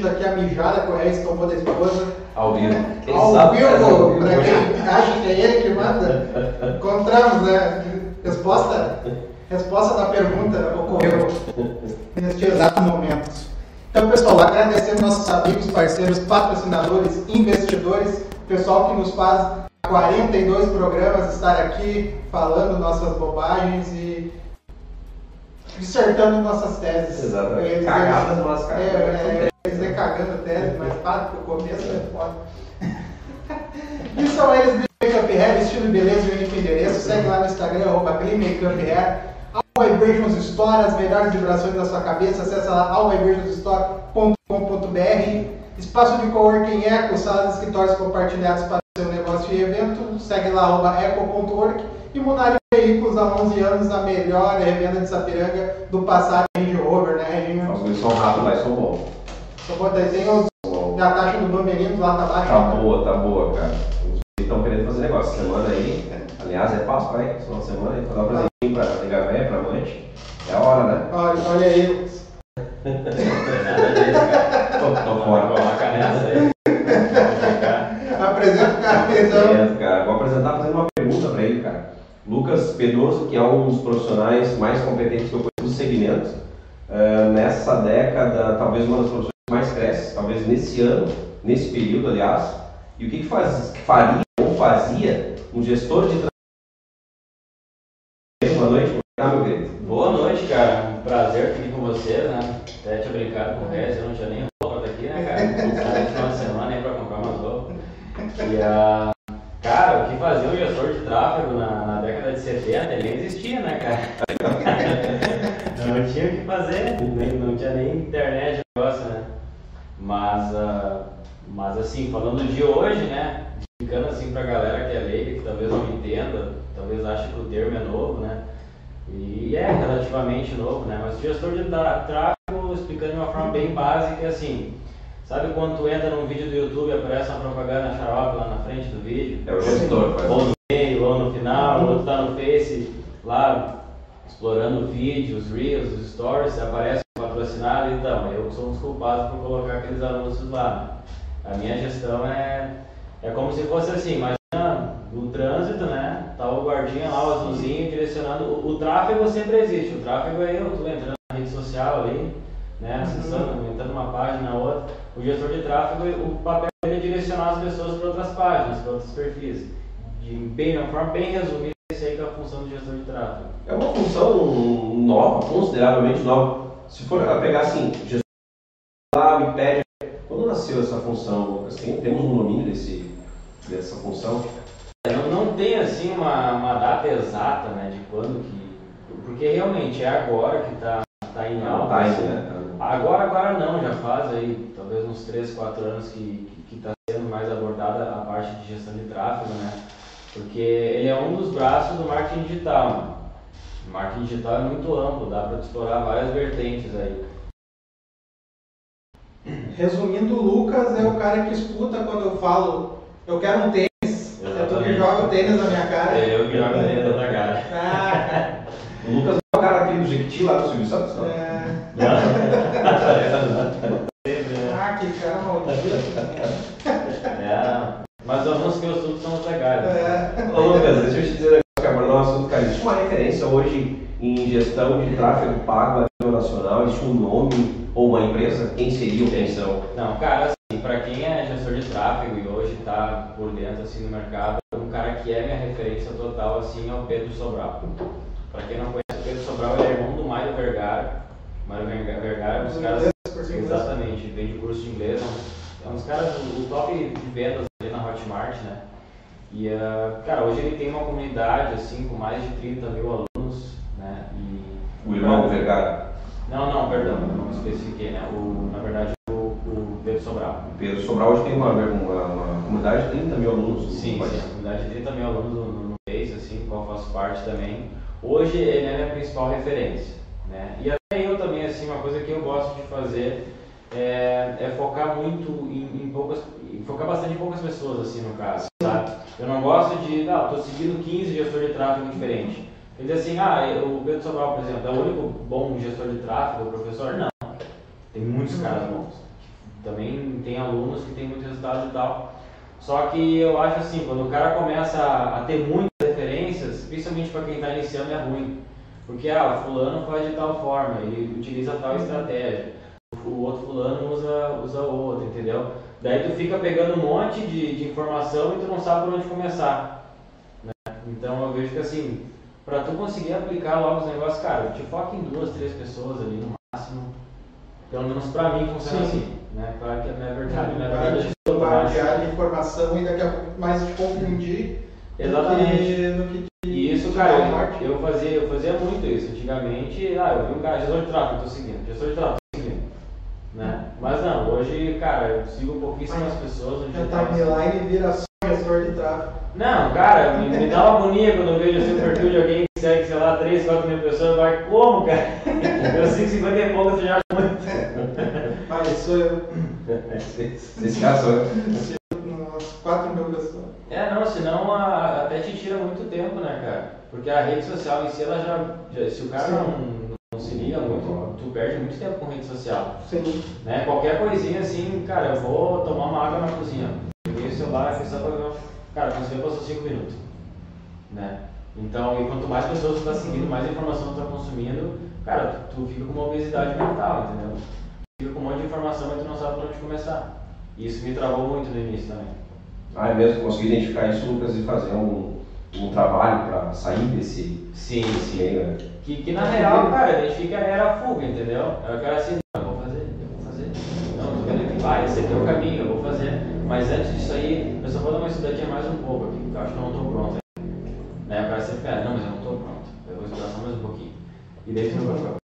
curtindo aqui a mijada com Reis Tombou da Esposa. Ao vivo. Quem Ao sabe faz ao vivo, vivo. pra quem acha que é ele que manda, encontramos, né? Resposta, resposta da pergunta ocorreu neste exato momento. Então, pessoal, agradecendo nossos amigos, parceiros, patrocinadores, investidores, pessoal que nos faz 42 programas estar aqui falando nossas bobagens e dissertando nossas teses. Exatamente. Eu ia dizer- Cagadas, mas É, é, eu dizer cagando tese, mas para, porque o começo é foda. E são eles do Makeup Hair, estilo e beleza e único endereço. Segue lá no Instagram, arroba Makeup Hair. All Vibrations Store, as melhores vibrações da sua cabeça. Acesse lá allvibrationsstore.com.br. Espaço de coworking Eco, salas e escritórios compartilhados para o seu negócio e evento. Segue lá, arroba eco.work. E Munari Veículos, há 11 anos, a melhor revenda de Sapiranga do passado Range Rover, né, Reginho? Faço um som rápido, mas bom. Só pode ter, tem os, a taxa do Bambelino lá tá baixa. Tá boa, tá boa, cara. Os estão querendo fazer negócio. Semana aí, aliás, é Páscoa, final de semana, aí, pra dar um presentinho pra ligar velha, pra amante. É a hora, né? Olha, olha aí. Cara. Tô, tô fora. Coloca nessa aí. Apresenta o cara. Vou apresentar fazendo uma pergunta pra ele, cara. Lucas Pedroso, que é um dos profissionais mais competentes que eu conheço do segmento. Eh, nessa década, talvez uma das profissões que mais cresce, talvez nesse ano, nesse período, aliás. E o que, que, faz, que faria ou fazia um gestor de Boa noite, como tá, meu querido? Boa noite, cara. Um prazer estar aqui com vocês, né? Até tinha brincado com o Rez, eu não tinha nem roupa daqui, né, cara? Fui no final de semana aí pra comprar umas roupas. E, ah, cara, o que fazia um gestor de tráfego na, na década de 70, ele nem existia, né, cara? não tinha o que fazer, nem, não tinha nem internet, negócio, né? Mas, ah, mas assim, falando de hoje, né? Explicando assim pra galera que é leiga, que talvez não entenda, talvez ache que o termo é novo, né? E é relativamente novo, né? Mas o gestor de tráfego, explicando de uma forma bem básica, é assim, sabe quando tu entra num vídeo do YouTube e aparece uma propaganda xarope lá na frente do vídeo? É o gestor, faz. Ou no meio, ou no final, ou tu tá no Face lá explorando vídeos, reels, stories, aparece um patrocinado, então, eu sou um dos culpados por colocar aqueles anúncios lá. A minha gestão é, é como se fosse assim, imagina no trânsito, né? Tá o guardinha lá, o azulzinho, direcionando. O, o tráfego sempre existe, o tráfego é eu, tu entrando na rede social ali, né? Acessando, entrando numa página, outra. O gestor de tráfego, o papel dele é direcionar as pessoas para outras páginas, para outros perfis. De uma forma bem resumida, esse aí que é a função do gestor de tráfego. É uma função nova, consideravelmente nova. Se for pegar assim, gestor lá me pede. Quando nasceu essa função? Tem, temos um domínio desse, dessa função? Não, não tem assim uma, uma data exata, né, de quando que. Porque realmente é agora que está tá em Não, alta. tá assim. né? Agora, agora não, já faz aí talvez uns 3, 4 anos que está sendo mais abordada a parte de gestão de tráfego, né? Porque ele é um dos braços do marketing digital. O marketing digital é muito amplo, dá para explorar várias vertentes aí. Resumindo, o Lucas é o cara que escuta quando eu falo, eu quero um tênis. É tu que Exatamente. joga o tênis na minha cara. É eu que jogo dentro da cara. Ah, O Lucas é o cara aquele do Jequiti lá do Silvio Santos, não? é... É, ah que cara maldito. é, mas os anúncios que eu estudo são os legais. né? É. Ô, Lucas, deixa eu te dizer um negócio que abordar um assunto, cara. Existe uma referência hoje em gestão de tráfego pago a nível nacional? Existe um nome ou uma empresa? Quem seria ou quem são? Não, cara, assim, pra quem é gestor de tráfego e hoje tá por dentro assim no mercado, um cara que é minha referência total assim é o Pedro Sobral. Pra quem não conhece, o Pedro Sobral ele é irmão do Mário Vergara. Mário Verga- Vergara é um dos caras. Exatamente, vende curso de inglês, é um- dos caras, o o top de vendas ali na Hotmart, né? E, ah, cara, hoje ele tem uma comunidade assim com mais de 30 mil alunos, O irmão Vergara, Não, não, perdão, não especifiquei, né? O, na verdade, o, o Pedro Sobral. o Pedro Sobral, hoje tem uma, uma, uma comunidade de 30 mil alunos. no Sim, país. sim, a comunidade de 30 mil alunos no, no Face, assim, qual eu faço parte também. Hoje ele é a minha principal referência, né? E até eu também, assim, uma coisa que eu gosto de fazer é, é focar muito em, em poucas, focar bastante em poucas pessoas, assim, no caso, sabe? Eu não gosto de, ah, tô seguindo 15 gestores de tráfego diferentes. Quer dizer assim, ah, o Pedro Sobral, por exemplo, é o único bom gestor de tráfego, professor? Não. Tem muitos caras bons. Também tem alunos que têm muitos resultados e tal. Só que eu acho assim, quando o cara começa a, ter muitas referências, principalmente para quem está iniciando, é ruim. Porque, ah, o fulano faz de tal forma, ele utiliza tal estratégia. O outro fulano usa, usa outra, entendeu? Daí tu fica pegando um monte de, de informação e tu não sabe por onde começar. Né? Então eu vejo que assim, para tu conseguir aplicar logo os negócios, cara, te foca em duas, três pessoas ali no máximo. Pelo menos para mim funciona Sim. assim. Né? Claro que não é verdade, não é verdade. Compartilhar de informação e daqui a pouco mais te confundir. Exatamente. No que, no que e isso, cara, eu, eu, fazia, eu fazia muito isso. Antigamente, ah, eu vi um cara, gestor de tráfego, tô seguindo, gestor de tráfego, tô seguindo. Né? Mas não, hoje, cara, eu sigo pouquíssimas pessoas. A timeline vira só gestor de tráfego. Não, cara, me, me dá uma agonia quando eu vejo assim, o perfil de alguém que segue, sei lá, 3, 4 mil pessoas, vai, como, cara? Eu sigo 50 e pouco, você já acha muito. Ah, sou eu. Esse cara sou eu. 4 mil pessoas. É, não, senão a, até te tira muito tempo, né, cara? Porque a rede social em si, ela já. já se o cara não se liga muito, tu perde muito tempo com rede social. Sim. Né? Qualquer coisinha assim, cara, eu vou tomar uma água na cozinha. Celular, fiz só ver. Cara, você passou 5 minutos. Né? Então, e quanto mais pessoas tu tá seguindo, mais informação tu tá consumindo, cara, tu, tu fica com uma obesidade mental, entendeu? Fica com um monte de informação, mas tu não sabe por onde começar. E isso me travou muito no início também. Ah, é mesmo? Consegui identificar isso, Lucas, e fazer um, um trabalho para sair desse, sim, sim. meio, né? Que, que na real, cara, a gente fica era a fuga, entendeu? Eu quero assim, não, eu vou fazer, eu vou fazer. Não, tô vendo que vai, esse aqui é o caminho, eu vou fazer. Mas antes disso mais um pouco aqui, porque eu acho que eu não estou pronto Né? O cara sempre não, mas eu não estou pronto, eu vou estudar só mais um pouquinho. E daí tu não vai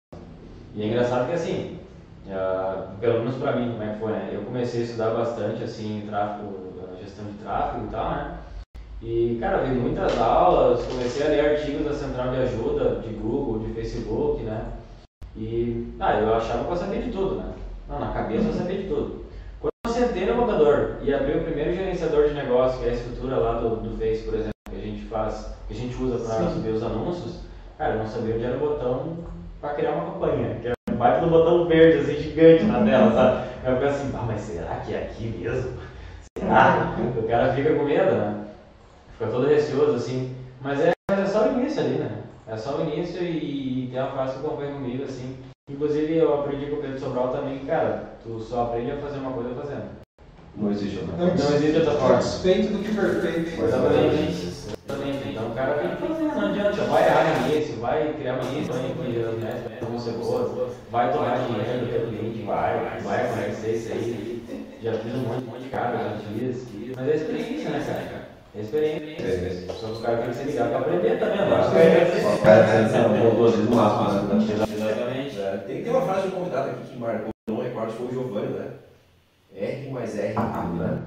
E é engraçado que assim, uh, pelo menos pra mim, como é que foi, né? Eu comecei a estudar bastante, assim, tráfego, gestão de tráfego e tal, né? E, cara, vi muitas aulas, comecei a ler artigos da central de ajuda, de Google, de Facebook, né? E, ah, eu achava que eu sabia de tudo, né? Não, na cabeça eu sabia de tudo. No computador e abri o primeiro gerenciador de negócio, que é a estrutura lá do, do Face, por exemplo, que a gente faz, que a gente usa para subir os anúncios, cara, eu não sabia onde era o botão para criar uma campanha, que era um baita do botão verde, assim, gigante na tela, sabe? Eu fico assim, ah, mas será que é aqui mesmo? Será? O cara fica com medo, né? fica todo receoso assim. Mas é, mas é só o início ali, né? É só o início e, e tem uma frase que acompanha comigo assim. Inclusive eu aprendi com o Pedro Sobral também, cara, tu só aprende a fazer uma coisa fazendo. Não existe outra forma. Não existe outra forma. Satisfeito do que perfeito. Exatamente. Exatamente. Então o cara tem que fazer, não adianta. Vai errar nisso, vai criar uma campanha que né, como você boa, vai tomar dinheiro do teu cliente, vai, vai acontecer isso aí. Já fiz um monte, um monte de cara, já fiz. Mas é experiência, né, cara? experiência. É. Só os caras têm que se ligar para aprender também, eu acho. Os caras são dois no máximo, né? É, tem, tem uma frase de um convidado aqui que marcou, não recordo, foi o Giovanni, né? R mais R rápido, né?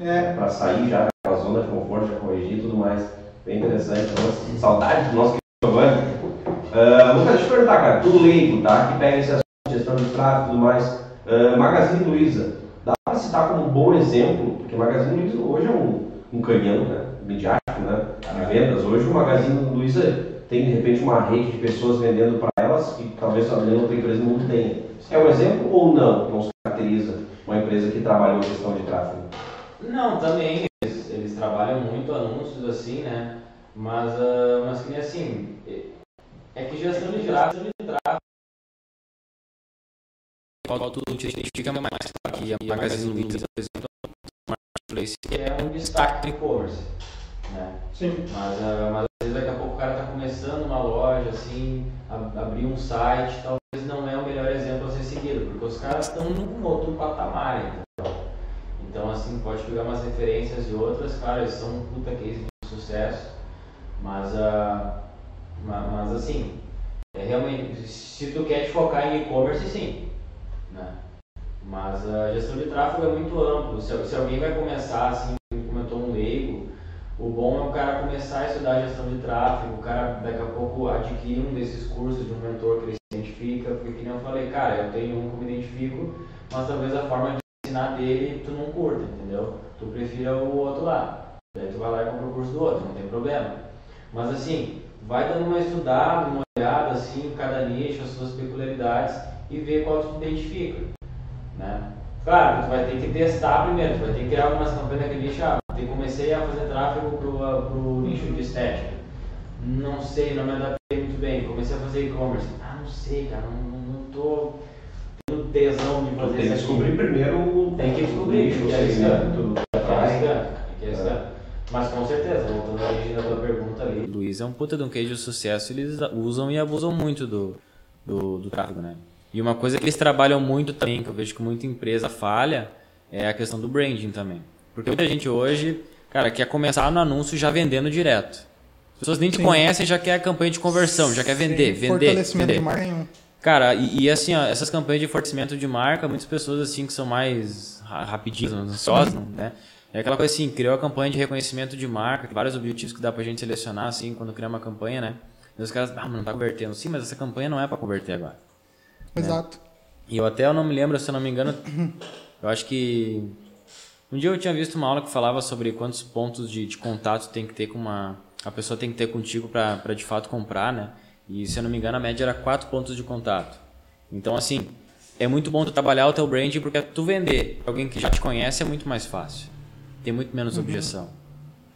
É. Para sair já da zona de conforto, já corrigir e tudo mais. Bem interessante. Então, saudade do nosso Giovanni. Uh, Lucas, deixa eu perguntar, cara, tudo leigo, tá? Que pega esse assunto, gestão de tráfego e tudo mais. Uh, Magazine Luiza, dá para citar como um bom exemplo, porque Magazine Luiza hoje é um um canhão né, midiático né, de vendas. Hoje o Magazine Luiza tem de repente uma rede de pessoas vendendo para elas que talvez nenhuma outra empresa no mundo tenha. É um exemplo ou não? Não se caracteriza uma empresa que trabalhou gestão de tráfego? Não, também. Eles, eles trabalham muito anúncios assim, né? Mas, uh, mas que nem assim, é que gestão de tráfego, de tráfego qual tu te identifica mais? Aqui a Magazine Luiza, por exemplo, Marketplace é um destaque no e-commerce. Né? Sim. Mas, uh, mas às vezes daqui a pouco o cara está começando uma loja, assim, a, abrir um site, talvez não é o melhor exemplo a ser seguido, porque os caras estão num outro patamar, entendeu? Então, assim, pode pegar umas referências de outras, cara, eles são um puta case de sucesso, mas, uh, mas, assim, é realmente, se tu quer te focar em e-commerce, sim, né? Mas a gestão de tráfego é muito amplo. Se, se alguém vai começar, assim, o bom é o cara começar a estudar gestão de tráfego, o cara daqui a pouco adquirir um desses cursos de um mentor que ele se identifica, porque que nem eu falei, cara, eu tenho um que me identifico, mas talvez a forma de ensinar dele tu não curta, entendeu? Tu prefira o outro lá. Daí tu vai lá e compra o curso do outro, não tem problema. Mas assim, vai dando uma estudada, uma olhada assim, cada nicho, as suas peculiaridades e ver qual tu identifica. Né? Claro, tu vai ter que testar primeiro, tu vai ter que criar algumas campanhas daquele nicho. Ah, eu comecei a fazer tráfego pro, pro nicho de estética. Não sei, não me adaptei muito bem. Comecei a fazer e-commerce. Ah, não sei, cara, não, não, não tô tendo tesão de fazer Tem que isso aqui. descobrir primeiro Tem que descobrir, o que é isso, que é isso, isso. Mas com certeza, voltando à origem da tua pergunta ali. O Luiz é um puta de um case de sucesso, eles usam e abusam muito do, do, do tráfego, né? E uma coisa que eles trabalham muito também, que eu vejo que muita empresa falha, é a questão do branding também. Porque muita gente hoje, cara, quer começar no anúncio já vendendo direto. As pessoas nem te Sim. conhecem já quer a campanha de conversão, já quer vender, vender. Fortalecimento vender. de marca nenhum. Cara, e, e assim, ó, essas campanhas de fortalecimento de marca, muitas pessoas assim que são mais ra- rapidinhas, ansiosas, né? É aquela coisa assim, criou a campanha de reconhecimento de marca, vários objetivos que dá pra gente selecionar assim quando cria uma campanha, né? E os caras, ah, mas não tá convertendo. Sim, mas essa campanha não é pra converter agora. Exato. E eu até eu não me lembro, se eu não me engano, eu acho que um dia eu tinha visto uma aula que falava sobre quantos pontos de, de contato tem que ter com uma a pessoa tem que ter contigo para de fato comprar, né? E se eu não me engano a média era quatro pontos de contato. Então assim é muito bom tu trabalhar o teu branding porque tu vender pra alguém que já te conhece é muito mais fácil, tem muito menos objeção,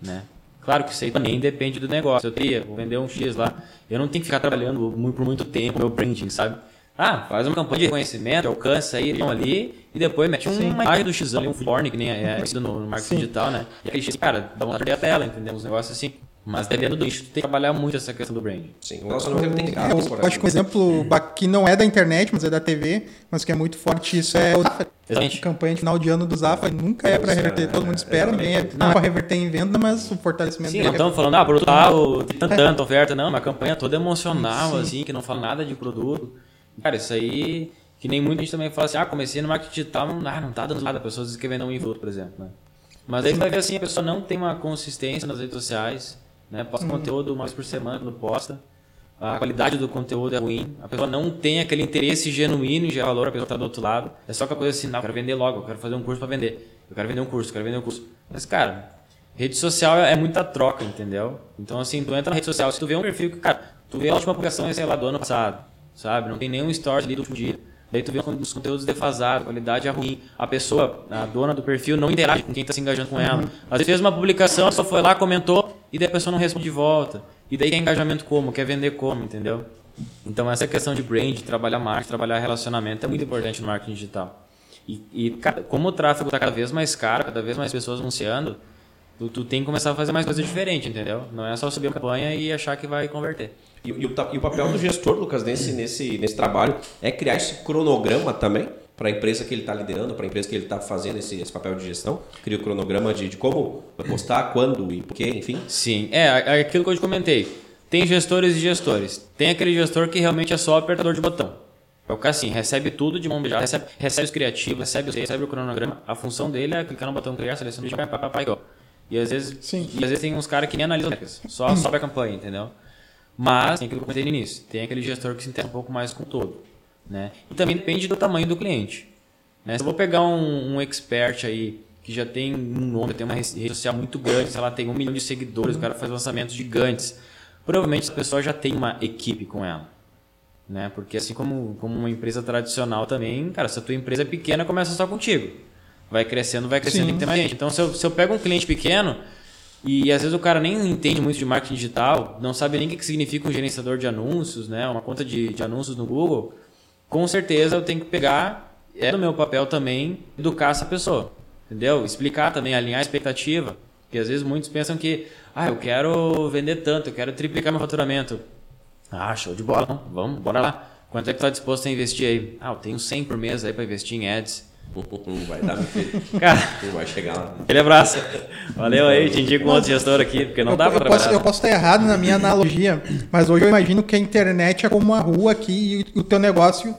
né? Claro que isso aí também depende do negócio. Eu teria, vou vender um X lá. Eu não tenho que ficar trabalhando por muito tempo meu branding, sabe? Ah, faz uma campanha de reconhecimento, alcança aí, vão ali, e depois mete uma imagem do X ali, um forne, que nem é conhecido no no marketing Sim. digital, né? E aquele X, cara, dá vontade de perder a tela, entendeu? Uns negócios assim. Mas dependendo do nicho, tu tem que trabalhar muito essa questão do branding. Sim, o relacionamento tem que Eu acho que um exemplo ba- que não é da internet, mas é da TV, mas que é muito forte isso é o Zafra. A Exatamente. campanha de final de ano do Zafra nunca é para reverter, é, todo mundo é, espera, ninguém é, não é para reverter em venda, mas o fortalecimento Sim, não estamos falando, ah, produto tal, tem tanta, tanta oferta, não, uma campanha toda emocional, Sim. assim, que não fala nada de produto. Cara, isso aí, que nem muita gente também fala assim, ah, comecei no marketing digital, não, ah, não tá dando nada, a pessoa diz que vender um produto, por exemplo, né? Mas aí você vai ver assim, a pessoa não tem uma consistência nas redes sociais, né? Posta conteúdo uma vez por semana quando posta. A qualidade do conteúdo é ruim. A pessoa não tem aquele interesse genuíno em gerar valor, a pessoa está do outro lado. É só aquela coisa assim, não, eu quero vender logo, eu quero fazer um curso para vender. Eu quero vender um curso, eu quero vender um curso. Mas, cara, rede social é muita troca, entendeu? Então, assim, tu entra na rede social, se tu vê um perfil que, cara, tu vê a última publicação, sei lá, do ano passado, sabe? Não tem nenhum story ali do último dia. Daí tu vê os conteúdos defasados, a qualidade é ruim. A pessoa, a dona do perfil, não interage com quem está se engajando com ela. Às vezes fez uma publicação, pessoa foi lá, comentou, e daí a pessoa não responde de volta. E daí quer engajamento como? Quer vender como, entendeu? Então essa questão de brand, trabalhar marketing, trabalhar relacionamento é muito importante no marketing digital. E, e como o tráfego está cada vez mais caro, cada vez mais pessoas anunciando, tu, tu tem que começar a fazer mais coisa diferente, entendeu? Não é só subir uma campanha e achar que vai converter. E, e o, e o papel do gestor, Lucas, nesse, nesse, nesse trabalho é criar esse cronograma também para a empresa que ele está liderando, para a empresa que ele está fazendo esse, esse papel de gestão. Cria o cronograma de, de como postar, quando e por quê, enfim. Sim, é é aquilo que eu te comentei. Tem gestores e gestores. Tem aquele gestor que realmente é só apertador de botão. É o cara assim, recebe tudo de mão beijada, recebe, recebe os criativos, recebe, os- recebe o cronograma. A função dele é clicar no botão criar, selecionar, pá, pá, pá, pá, igual. E às vezes, Sim. e às vezes tem uns caras que nem analisam só sobe a campanha, entendeu? Mas, tem aquilo que eu comentei no início, tem aquele gestor que se interessa um pouco mais com o todo. Né? E também depende do tamanho do cliente. Né? Se eu vou pegar um, um expert aí que já tem um nome, tem uma rede social muito grande, sei lá, tem um milhão de seguidores, o cara faz lançamentos gigantes, provavelmente essa pessoa já tem uma equipe com ela. Né? Porque assim como, como uma empresa tradicional também, cara, se a tua empresa é pequena, começa só contigo. Vai crescendo, vai crescendo, Sim. tem que ter mais gente. Então, se eu, se eu pego um cliente pequeno, e às vezes o cara nem entende muito de marketing digital, não sabe nem o que significa um gerenciador de anúncios, né? uma conta de, de anúncios no Google, com certeza eu tenho que pegar, é do meu papel também, educar essa pessoa. Entendeu? Explicar também, alinhar a expectativa. Porque às vezes muitos pensam que, ah, eu quero vender tanto, eu quero triplicar meu faturamento. Ah, show de bola, não? vamos, bora lá. Quanto é que está disposto a investir aí? Ah, eu tenho 100 por mês aí para investir em ads. Não vai dar, meu filho. Cara, vai chegar lá. aquele abraço. Valeu aí, te indico um outro gestor aqui, porque não eu, dá eu para posso, trabalhar. eu posso estar errado na minha analogia, mas hoje eu imagino que a internet é como uma rua aqui e o teu negócio,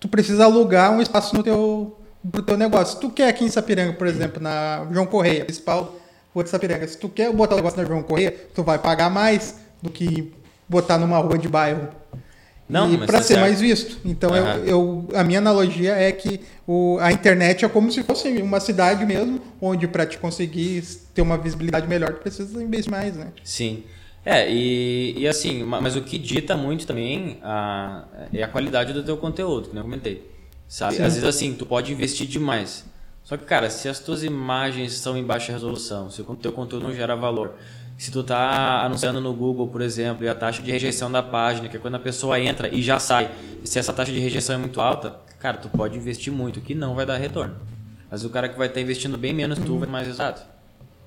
tu precisa alugar um espaço no teu, pro teu negócio. Se tu quer aqui em Sapiranga, por exemplo, na João Correia, principal rua de Sapiranga, se tu quer botar o negócio na João Correia, tu vai pagar mais do que botar numa rua de bairro. Não, e para tá ser certo. mais visto. Então eu- Aham. eu, a minha analogia é que o, a internet é como se fosse uma cidade mesmo, onde para te conseguir ter uma visibilidade melhor, tu precisa investir mais, né? Sim. É, e, e assim, ma- mas o que dita muito também a, é a qualidade do teu conteúdo, que eu comentei. Sabe? Sim. Às vezes assim, tu pode investir demais. Só que, cara, se as tuas imagens estão em baixa resolução, se o teu conteúdo não gera valor, se tu tá anunciando no Google, por exemplo, e a taxa de rejeição da página, que é quando a pessoa entra e já sai, se essa taxa de rejeição é muito alta, cara, tu pode investir muito, que não vai dar retorno. Mas o cara que vai estar investindo bem menos, tu vai mais resultado.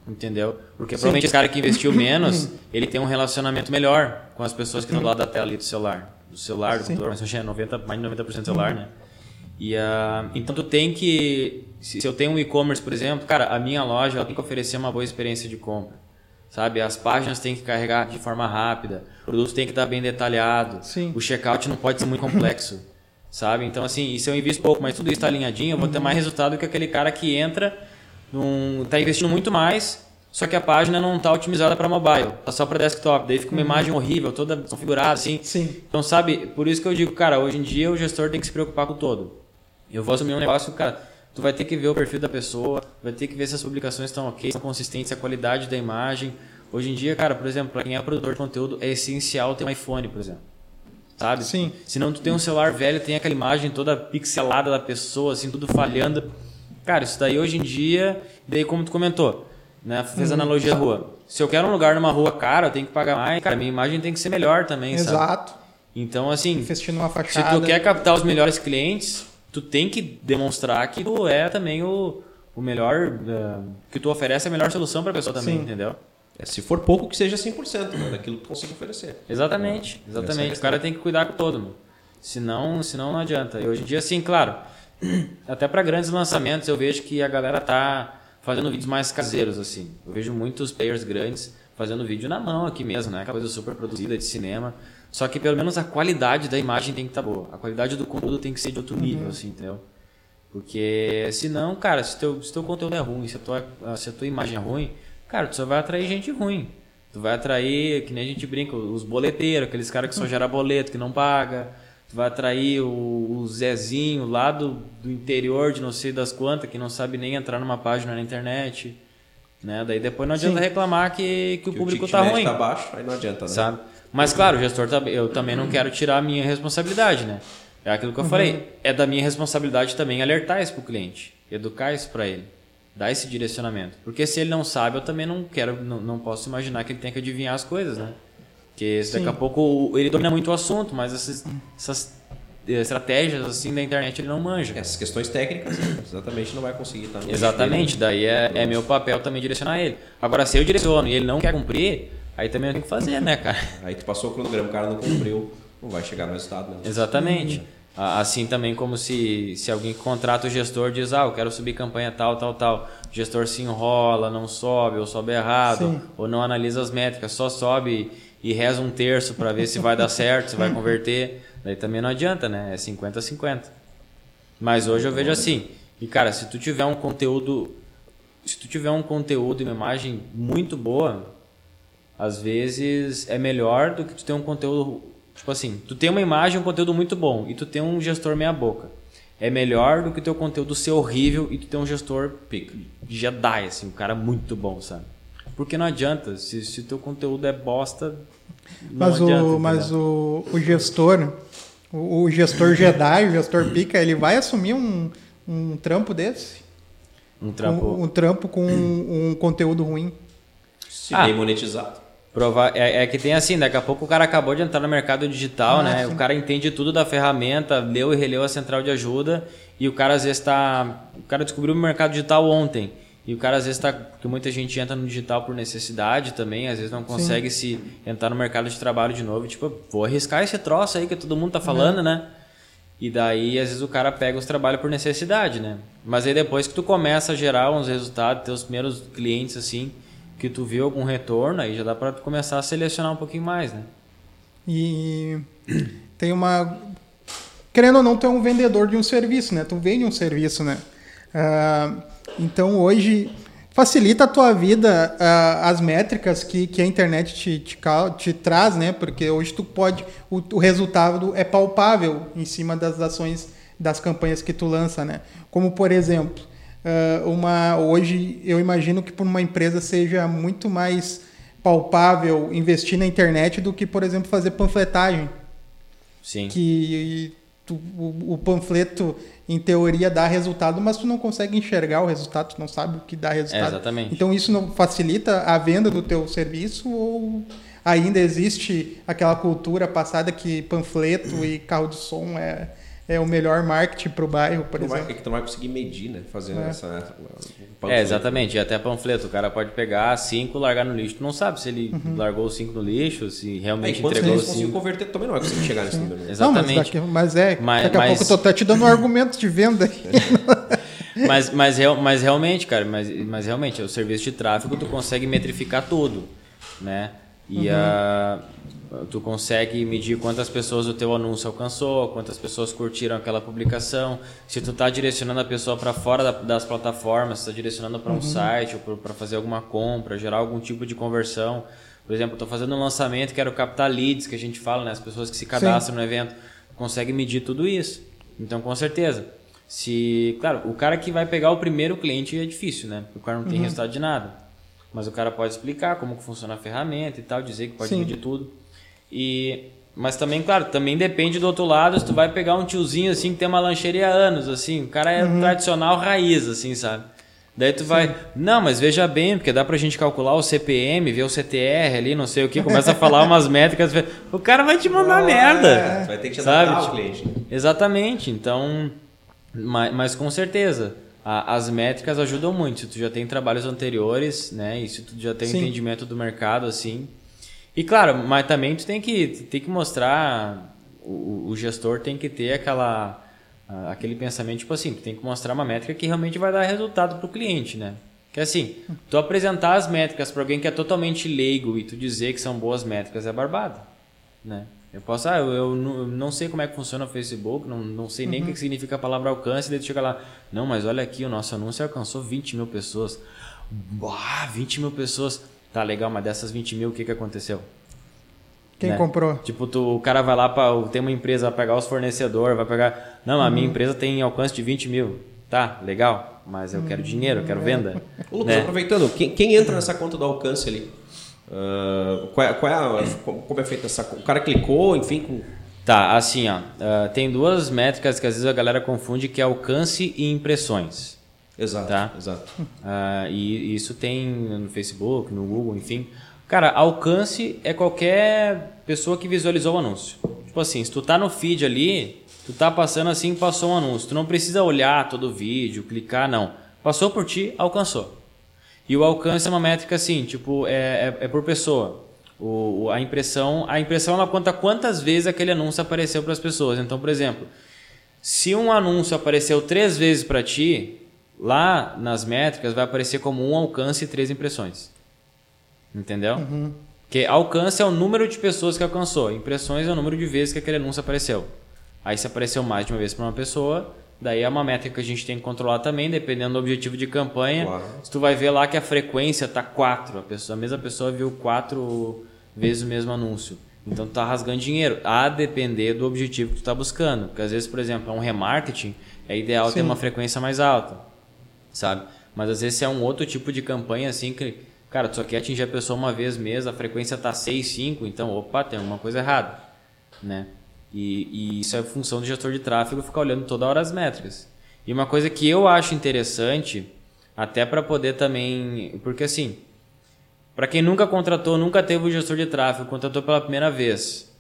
Entendeu? Porque provavelmente esse cara que investiu menos, ele tem um relacionamento melhor com as pessoas que estão do lado da tela ali do celular. Do celular, do Sim. computador, mas hoje é 90, mais de 90% celular, né? E, ah, então tu tem que. Se, se eu tenho um e-commerce, por exemplo, cara, a minha loja ela tem que oferecer uma boa experiência de compra. Sabe? As páginas têm que carregar de forma rápida, o produto tem que estar bem detalhado, Sim. o checkout não pode ser muito complexo. Sabe? Então, assim, e se eu invisto pouco, mas tudo isso está alinhadinho, eu vou ter mais resultado que aquele cara que entra, num, tá investindo muito mais, só que a página não está otimizada para mobile, tá só para desktop. Daí fica uma imagem horrível, toda configurada, assim. Sim. Então, sabe, por isso que eu digo, cara, hoje em dia o gestor tem que se preocupar com o todo. Eu vou assumir um negócio, cara, tu vai ter que ver o perfil da pessoa, vai ter que ver se as publicações estão ok, estão consistentes, a qualidade da imagem. Hoje em dia, cara, por exemplo, para quem é produtor de conteúdo, é essencial ter um iPhone, por exemplo. Sabe? Sim. Senão tu tem um celular velho, tem aquela imagem toda pixelada da pessoa, assim, tudo falhando. Cara, isso daí hoje em dia, daí como tu comentou, né? Fez a analogia da rua. Se eu quero um lugar numa rua cara, eu tenho que pagar mais, cara, minha imagem tem que ser melhor também, sabe? Exato. Então, assim, Investir numa se fachada. tu quer captar os melhores clientes, tu tem que demonstrar que tu é também o, o melhor, eh, que tu oferece a melhor solução para a pessoa também, Sim. entendeu? É, se for pouco, que seja 100% né, daquilo que tu consiga oferecer. Exatamente, é exatamente. O cara tem que cuidar com todo, mano. Senão, senão não adianta. E hoje em dia, sim, claro, até para grandes lançamentos eu vejo que a galera tá fazendo vídeos mais caseiros, assim. Eu vejo muitos players grandes fazendo vídeo na mão aqui mesmo, né? Aquela coisa super produzida de cinema. Só que pelo menos a qualidade da imagem tem que estar boa. A qualidade do conteúdo tem que ser de outro nível, assim, entendeu? Porque senão, cara, se teu, se teu conteúdo é ruim, se a, tua, se a tua imagem é ruim, cara, tu só vai atrair gente ruim. Tu vai atrair, que nem a gente brinca, os boleteiros, aqueles caras que só geram boleto, que não paga. Tu vai atrair o, o Zezinho lá do, do interior de não sei das quantas, que não sabe nem entrar numa página na internet. Né? Daí depois não adianta Sim. reclamar que, que o Que público ticket tá ruim tá baixo, aí não adianta, né? sabe? Mas claro, o gestor também, eu também não quero tirar a minha responsabilidade, né? É aquilo que eu falei, é da minha responsabilidade também alertar isso pro cliente, educar isso para ele, dar esse direcionamento. Porque se ele não sabe, eu também não quero, não, não posso imaginar que ele tenha que adivinhar as coisas, né? Porque daqui a pouco o- ele domina muito o assunto, mas essas, essas eh, estratégias assim da internet ele não manja. Essas questões técnicas, exatamente, não vai conseguir estar no Exatamente, daí é, é meu papel também direcionar ele. Agora, se eu direciono e ele não quer cumprir, aí também eu tenho que fazer, né, cara? Aí tu passou o cronograma, o cara não cumpriu, não vai chegar no resultado, né? Exatamente. Assim também como se, se alguém que contrata o gestor diz, ah, eu quero subir campanha tal, tal, tal. O gestor se enrola, não sobe, ou sobe errado, Sim. ou não analisa as métricas, só sobe e reza um terço para ver se vai dar certo, se vai converter. Daí também não adianta, né? É 50-50. Mas hoje eu vejo assim, e cara, se tu tiver um conteúdo, se tu tiver um conteúdo e uma imagem muito boa, às vezes é melhor do que tu ter um conteúdo, tipo assim, tu tem uma imagem, um conteúdo muito bom e tu tem um gestor meia boca. É melhor do que teu conteúdo ser horrível e tu ter um gestor Pica. Jedi, assim, um cara muito bom, sabe? Porque não adianta, se, se teu conteúdo é bosta, não Mas, adianta. o, mas o, o gestor, o, o gestor Jedi, o gestor Pica, ele vai assumir um, um trampo desse? um trampo... Um, um trampo com um, um conteúdo ruim. Se Ah. bem monetizado. Prova é, é que tem assim, daqui a pouco o cara acabou de entrar no mercado digital, Ah, né? sim. O cara entende tudo da ferramenta, leu e releu a central de ajuda e o cara às vezes está, o cara descobriu o mercado digital ontem e o cara às vezes está, porque muita gente entra no digital por necessidade também, às vezes não consegue se entrar no mercado de trabalho de novo, tipo, vou arriscar esse troço aí que todo mundo tá falando, né? E daí, às vezes, o cara pega os trabalhos por necessidade, né? Mas aí depois que tu começa a gerar uns resultados, teus primeiros clientes, assim, que tu viu algum retorno, aí já dá tu começar a selecionar um pouquinho mais, né? E tem uma. Querendo ou não, tu é um vendedor de um serviço, né? Tu vende um serviço, né? Ah, então hoje facilita a tua vida ah, as métricas que, que a internet te, te, te traz, né? Porque hoje tu pode. O, o resultado é palpável em cima das ações das campanhas que tu lança, né? Como por exemplo, uma hoje eu imagino que por uma empresa seja muito mais palpável investir na internet do que, por exemplo, fazer panfletagem Sim. que tu- o, o panfleto, em teoria, dá resultado, mas tu não consegue enxergar o resultado, tu não sabe o que dá É, resultado. exatamente. Então isso não facilita a venda do teu serviço ou ainda existe aquela cultura passada que panfleto e carro de som é, é o melhor marketing para o bairro, por vai, exemplo? é que tu não vai conseguir medir, né? Fazendo É. essa. É, exatamente. E até panfleto. O cara pode pegar cinco e largar no lixo. Tu não sabe se ele Uhum. largou os cinco no lixo, se realmente quantos entregou os cinco. converter também não vai conseguir chegar nesse número. né? Não, mas, Exatamente. daqui, mas é, Mas- daqui a mas- pouco eu tô até te dando um argumento de venda. Mas, mas, real- mas realmente, cara, mas, mas realmente, o serviço de tráfego tu consegue metrificar tudo, né? E a, tu consegue medir quantas pessoas o teu anúncio alcançou, quantas pessoas curtiram aquela publicação, se tu tá direcionando a pessoa para fora da- das plataformas, se tá direcionando para um site ou para fazer alguma compra, gerar algum tipo de conversão. Por exemplo, tô fazendo um lançamento, quero captar leads, que a gente fala, né? As pessoas que se cadastram no evento, consegue medir tudo isso. Então, com certeza. Se, claro, o cara que vai pegar o primeiro cliente é difícil, né? O cara não tem resultado de nada. Mas o cara pode explicar como que funciona a ferramenta e tal, dizer que pode Sim. medir tudo. E mas também, claro, também depende do outro lado, se tu vai pegar um tiozinho assim que tem uma lancheria há anos, assim, o cara é tradicional raiz assim, sabe? Daí tu vai, não, mas veja bem, porque dá pra gente calcular o CPM, ver o CTR ali, não sei o que, começa a falar umas métricas, o cara vai te mandar merda. Tu vai ter que te Sabe? adaptar ao Tipo, cliente. né? Exatamente. Então, mas, mas com certeza, a- as métricas ajudam muito. Se tu já tem trabalhos anteriores, né? E se tu já tem Sim. entendimento do mercado, assim. E claro, mas também tu tem que, tem que mostrar, o, o gestor tem que ter aquela, aquele pensamento, tipo assim, tu tem que mostrar uma métrica que realmente vai dar resultado pro cliente, né? Que assim, tu apresentar as métricas para alguém que é totalmente leigo e tu dizer que são boas métricas é barbado, né? Eu posso, ah, eu, eu não, sei como é que funciona o Facebook, não, não sei nem o que significa a palavra alcance, daí tu chega lá, não, mas olha aqui, o nosso anúncio alcançou 20 mil pessoas. Bah, 20 mil pessoas. Tá legal, mas dessas 20 mil, o que, que aconteceu? Quem né? comprou? Tipo, tu, o cara vai lá para tem uma empresa, vai pegar os fornecedores, vai pegar. Não, a Uhum. minha empresa tem alcance de 20 mil. Tá, legal, mas eu quero dinheiro, eu quero venda. Ô, Lucas, né? aproveitando, quem, quem entra nessa conta do alcance ali? Ah, qual é, qual é a- como é feita essa O cara clicou, enfim, com. Tá, assim, ó. ah, tem duas métricas que às vezes a galera confunde, que é alcance e impressões. Exato, Tá. exato. Ah, e isso tem no Facebook, no Google, enfim. Cara, alcance é qualquer pessoa que visualizou o anúncio. Tipo assim, se tu tá no feed ali, tu tá passando assim, passou um anúncio. Tu não precisa olhar todo o vídeo, clicar, não. Passou por ti, alcançou. E o alcance é uma métrica assim, tipo, é, é, é por pessoa. O, o- a impressão, a impressão ela conta quantas vezes aquele anúncio apareceu para as pessoas. Então, por exemplo, se um anúncio apareceu três vezes para ti, lá nas métricas vai aparecer como um alcance e três impressões. Entendeu? Porque alcance é o número de pessoas que alcançou, impressões é o número de vezes que aquele anúncio apareceu. Aí se apareceu mais de uma vez para uma pessoa, daí é uma métrica que a gente tem que controlar também, dependendo do objetivo de campanha. Claro. Se tu vai ver lá que a frequência tá 4, a, pessoa, a mesma pessoa viu quatro vezes o mesmo anúncio. Então tu tá rasgando dinheiro, a depender do objetivo que tu tá buscando. Porque às vezes, por exemplo, é um remarketing, é ideal ter Sim. uma frequência mais alta, sabe? Mas às vezes é um outro tipo de campanha assim que, cara, tu só quer atingir a pessoa uma vez mês, a frequência tá 6, 5, então, opa, tem alguma coisa errada, né? E, e isso é função do gestor de tráfego ficar olhando toda hora as métricas. E uma coisa que eu acho interessante, até para poder também, porque assim, para quem nunca contratou, nunca teve o gestor de tráfego, contratou pela primeira vez,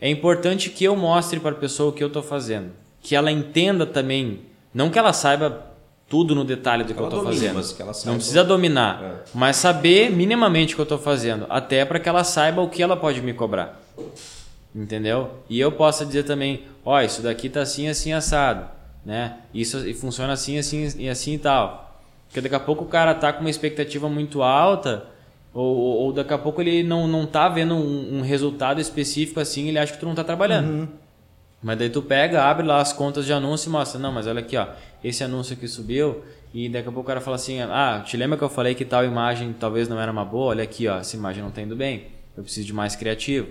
é importante que eu mostre para a pessoa o que eu estou fazendo, que ela entenda também, não que ela saiba tudo no detalhe do que, Que eu ela estou fazendo, mas que ela saiba. não precisa dominar, É. mas saber minimamente o que eu estou fazendo, até para que ela saiba o que ela pode me cobrar. Entendeu? E eu posso dizer também, ó, isso daqui tá assim, assim, assado, né? Isso e funciona assim, assim e assim e tal. Porque daqui a pouco o cara tá com uma expectativa muito alta, ou, ou, daqui a pouco ele não, não tá vendo um, um resultado específico assim, ele acha que tu não tá trabalhando. Mas daí tu pega, abre lá as contas de anúncio e mostra, não, mas olha aqui, ó, esse anúncio aqui subiu, e daqui a pouco o cara fala assim, ah, te lembra que eu falei que tal imagem talvez não era uma boa? Olha aqui, ó, essa imagem não tá indo bem, eu preciso de mais criativo,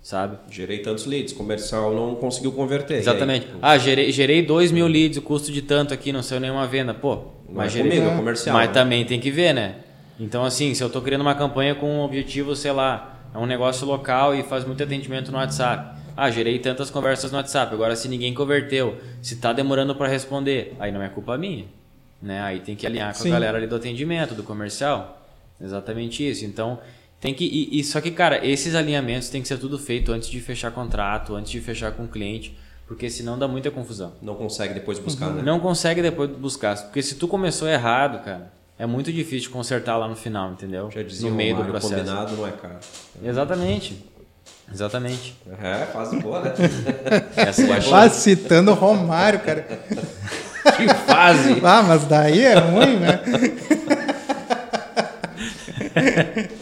sabe? Gerei tantos leads, comercial não conseguiu converter. Exatamente. Aí, Ah, gerei, gerei 2 mil leads, o custo de tanto aqui, não saiu nenhuma venda. Pô, Não mas é gerei. comigo, é comercial, Mas né? também tem que ver, né? Então, assim, se eu tô criando uma campanha com um objetivo, sei lá, é um negócio local e faz muito atendimento no WhatsApp. Ah, gerei tantas conversas no WhatsApp. Agora, se ninguém converteu, se tá demorando para responder, aí não é culpa minha. Né? Aí tem que alinhar com Sim. a galera ali do atendimento, do comercial. Exatamente isso. Então, tem que. E, e só que, cara, esses alinhamentos tem que ser tudo feito antes de fechar contrato, antes de fechar com o cliente, porque senão dá muita confusão. Não consegue depois buscar, né? Não consegue depois buscar. Porque se tu começou errado, cara, é muito difícil consertar lá no final, entendeu? Já dizia no o meio do processo. combinado não é caro. Exatamente. Exatamente. É, fase boa, né? Essa é Ah, citando o Romário, cara. que fase. Ah, mas daí é ruim, né?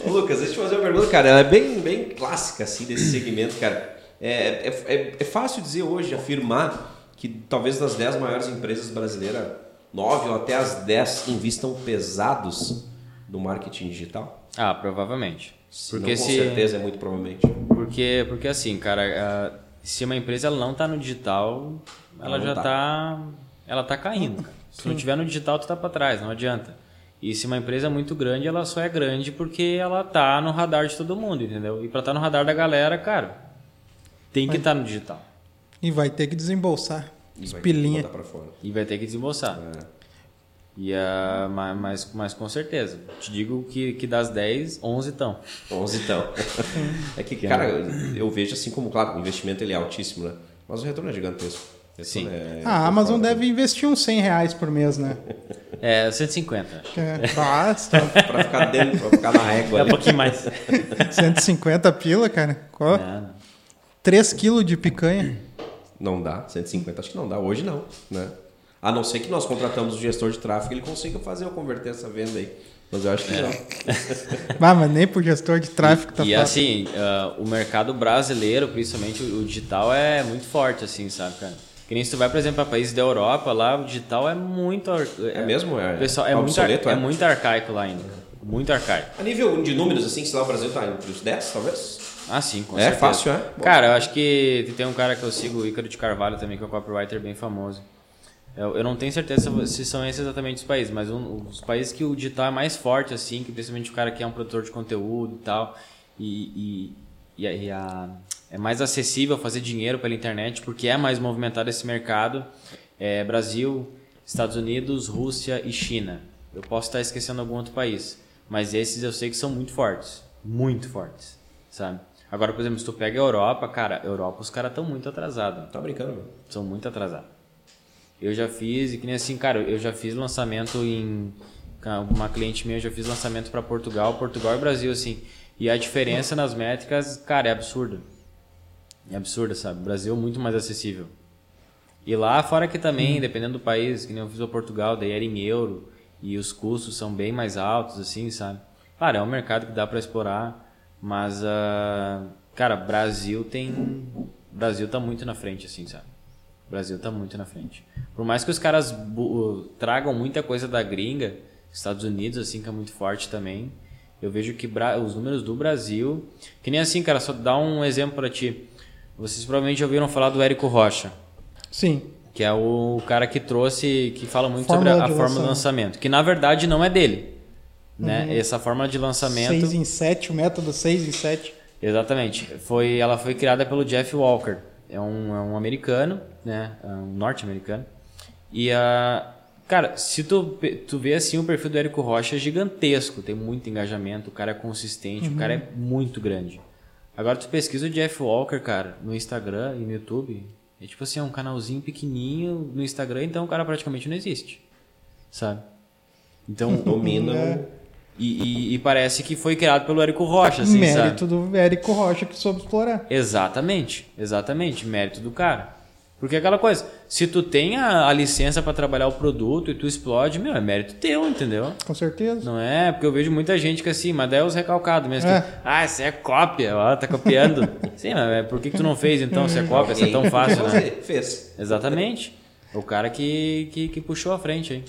Ô, Lucas, deixa eu te fazer uma pergunta, cara. Ela é bem, bem clássica, assim, desse segmento, cara. É, é, é, é fácil dizer hoje, afirmar, que talvez das 10 maiores empresas brasileiras, 9 ou até as 10 investam pesados no marketing digital? Ah, provavelmente. Se Porque não, com se certeza, é muito provavelmente. porque porque assim, cara, se uma empresa ela não tá no digital, ela, já tá. tá. ela tá caindo. cara. Se não tiver no digital, tu tá para trás, não adianta. E se uma empresa é muito grande, ela só é grande porque ela tá no radar de todo mundo, entendeu? E para estar no radar da galera, cara, tem que estar no digital. E vai ter que desembolsar. E Os vai pilinha. botar pra fora. E vai ter que desembolsar. É. E, ah, ma- mas, mas com certeza. Te digo que, que das 10, 11 estão. 11 então. é que, cara, eu vejo assim como, claro, o investimento ele é altíssimo, né? Mas o retorno é gigantesco. Sim. é- A Amazon é deve investir uns 100 reais por mês, né? É, 150. acho. Que é- Basta. Pra ficar dentro, pra ficar na régua É um pouquinho mais. 150 pila, cara. Qual? Não. 3 quilos de picanha. Não dá, 150 acho que não dá, hoje não, né? A não ser que nós contratamos o gestor de tráfego ele consiga fazer eu converter essa venda aí. Mas eu acho que não. Ah, mas nem pro gestor de tráfego tá e fácil. assim, ah, o mercado brasileiro, principalmente o digital, é muito forte, assim, sabe, cara? Que nem se tu vai, por exemplo, para países da Europa, lá o digital é muito. ar- É mesmo? É, Pessoal, é, tá muito, ar- obsoleto, é é? muito arcaico lá ainda. Muito arcaico. A nível de números, assim, sei lá, o Brasil tá entre os 10, talvez? Ah, sim, com É certeza. fácil, é? Cara, eu acho que tem um cara que eu sigo, o Ícaro de Carvalho também, que é um copywriter bem famoso. Eu, eu não tenho certeza se são esses exatamente os países, mas um, os países que o digital é mais forte, assim, que principalmente o cara que é um produtor de conteúdo e tal, e, e, e, a- e a- é mais acessível fazer dinheiro pela internet, porque é mais movimentado esse mercado, é Brasil, Estados Unidos, Rússia e China. Eu posso estar esquecendo algum outro país, mas esses eu sei que são muito fortes, muito fortes, sabe? Agora, por exemplo, se tu pega a Europa, cara, Europa os caras estão muito atrasados Tá brincando, meu. são muito atrasados. Eu já fiz, e que nem assim, cara, eu já fiz lançamento em. Uma cliente minha, eu já fiz lançamento para Portugal, Portugal e Brasil, assim. E a diferença nas métricas, cara, é absurda. É absurda, sabe? O Brasil é muito mais acessível. E lá fora que também, dependendo do país, que nem eu fiz o Portugal, daí era em euro, e os custos são bem mais altos, assim, sabe? Claro, é um mercado que dá para explorar, mas, ah, cara, Brasil tem. Brasil tá muito na frente, assim, sabe? O Brasil tá muito na frente. Por mais que os caras bu- tragam muita coisa da gringa, Estados Unidos, assim, que é muito forte também, eu vejo que os números do Brasil. Que nem assim, cara, só dar um exemplo pra ti. Vocês provavelmente já ouviram falar do Érico Rocha, Sim. que é o cara que trouxe, que fala muito Fórmula sobre a, a de fórmula de lançamento. que na verdade não é dele. Né? Essa fórmula de lançamento. 6 em 7, o método 6 em 7. Exatamente. Foi, ela foi criada pelo Jeff Walker. É um, é um americano, né? É um norte-americano. E a. Cara, se tu, tu vê assim, o perfil do Érico Rocha é gigantesco, tem muito engajamento, o cara é consistente, o cara é muito grande. Agora tu pesquisa o Jeff Walker, cara, no Instagram e no YouTube, é tipo assim, é um canalzinho pequenininho no Instagram, então o cara praticamente não existe, sabe? Então, Domina É. e, e- e parece que foi criado pelo Érico Rocha, assim, sabe? Mérito do Érico Rocha que soube explorar. Exatamente, exatamente, mérito do cara. Porque é aquela coisa, se tu tem a, a licença para trabalhar o produto e tu explode, meu, é mérito teu, entendeu? Com certeza. Não é? Porque eu vejo muita gente que assim, mas daí é os recalcados mesmo. É. Que, ah, isso é cópia, ó, tá copiando. Sim, mas é, por que, que tu não fez então se é cópia, se é tão fácil, né? Fez. Exatamente. O cara que, que, que puxou a frente aí.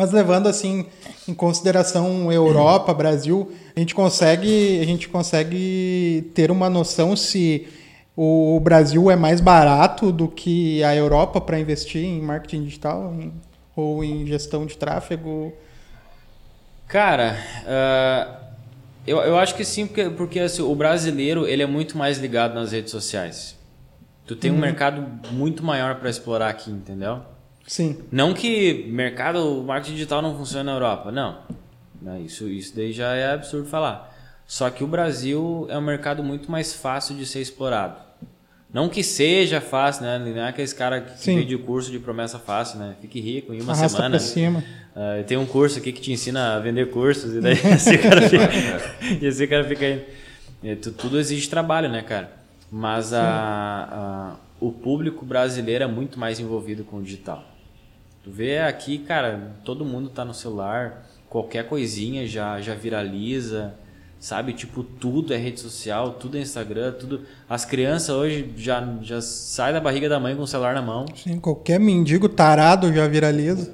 Mas levando assim em consideração Europa, Brasil, a gente consegue, a gente consegue ter uma noção se o Brasil é mais barato do que a Europa para investir em marketing digital em- ou em gestão de tráfego. Cara, ah, eu, eu acho que sim, porque, porque assim, o brasileiro ele é muito mais ligado nas redes sociais. tu tem um mercado muito maior para explorar aqui, entendeu? Sim. Não que mercado, marketing digital não funciona na Europa, não. Né, Isso, isso daí já é absurdo falar. Só que o Brasil é um mercado muito mais fácil de ser explorado. Não que seja fácil, né? Não é aqueles cara que Sim. vende o curso de promessa fácil, né? Fique rico em uma Arrasta semana. pra cima. Ah, tem um curso aqui que te ensina a vender cursos e daí esse cara fica, e esse cara fica aí. É, tu- tudo exige trabalho, né, cara? Mas a, a- o público brasileiro é muito mais envolvido com o digital. Tu vê aqui, cara, todo mundo tá no celular, qualquer coisinha já, já viraliza, sabe? Tipo, tudo é rede social, tudo é Instagram, tudo. As crianças hoje já, já saem da barriga da mãe com o celular na mão. Sim, qualquer mendigo tarado já viraliza.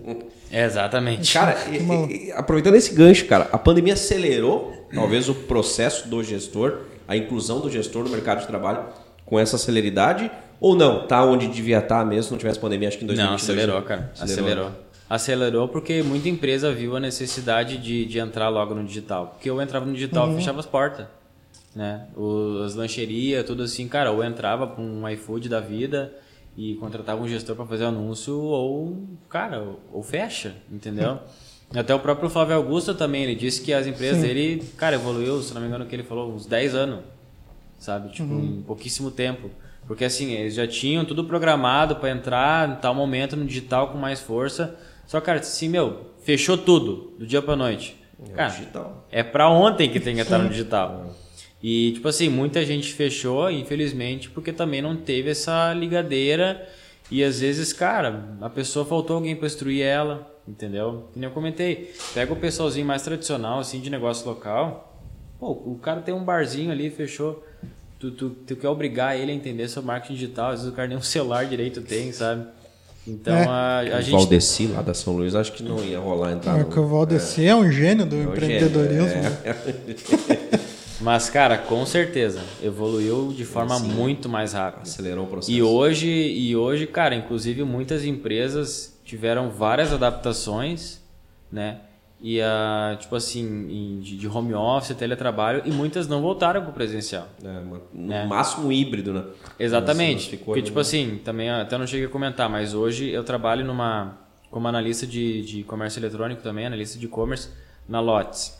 É, exatamente. Cara, e- e- aproveitando esse gancho, cara, a pandemia acelerou talvez o processo do gestor, a inclusão do gestor no mercado de trabalho com essa celeridade ou não? Tá onde devia estar mesmo se não tivesse pandemia, acho que em 2022. Não, acelerou, né? cara. Acelerou. Acelerou porque muita empresa viu a necessidade de, de entrar logo no digital. Porque eu entrava no digital e fechava as portas. Né? O- as lancherias, tudo assim, cara, ou entrava para um iFood da vida e contratava um gestor para fazer anúncio, ou, cara, ou, ou fecha, entendeu? Até o próprio Flávio Augusto também, ele disse que as empresas dele, cara, evoluiu, se não me engano, que ele falou, uns 10 anos sabe? Tipo, em pouquíssimo tempo. Porque assim, eles já tinham tudo programado para entrar em tal momento no digital com mais força. Só, cara, assim, meu, fechou tudo do dia pra noite. Cara, digital. é pra ontem que tem que estar no digital. E, tipo assim, muita gente fechou, infelizmente, porque também não teve essa ligadeira. E às vezes, cara, a pessoa faltou alguém para instruir ela, entendeu? Que nem eu comentei. Pega o pessoalzinho mais tradicional, assim, de negócio local. Pô, o cara tem um barzinho ali, fechou. Tu, tu, tu quer obrigar ele a entender sobre marketing digital, às vezes o cara nem um celular direito tem, sabe? Então É. a, a O gente. Valdeci lá da São Luís, acho que não ia rolar entrar É no- que o Valdeci é, um gênio do é um empreendedorismo. gênio, é. Mas, cara, com certeza, evoluiu de forma muito mais rápida. Acelerou o processo. E hoje, e hoje, cara, inclusive muitas empresas tiveram várias adaptações, né? E a, tipo assim, de home office, teletrabalho, e muitas não voltaram pro presencial. É, no É. máximo híbrido, né? Exatamente. Ficou Porque, tipo no- assim, também até não cheguei a comentar, mas hoje eu trabalho numa como analista de, de comércio eletrônico também, analista de e-commerce na Lotes,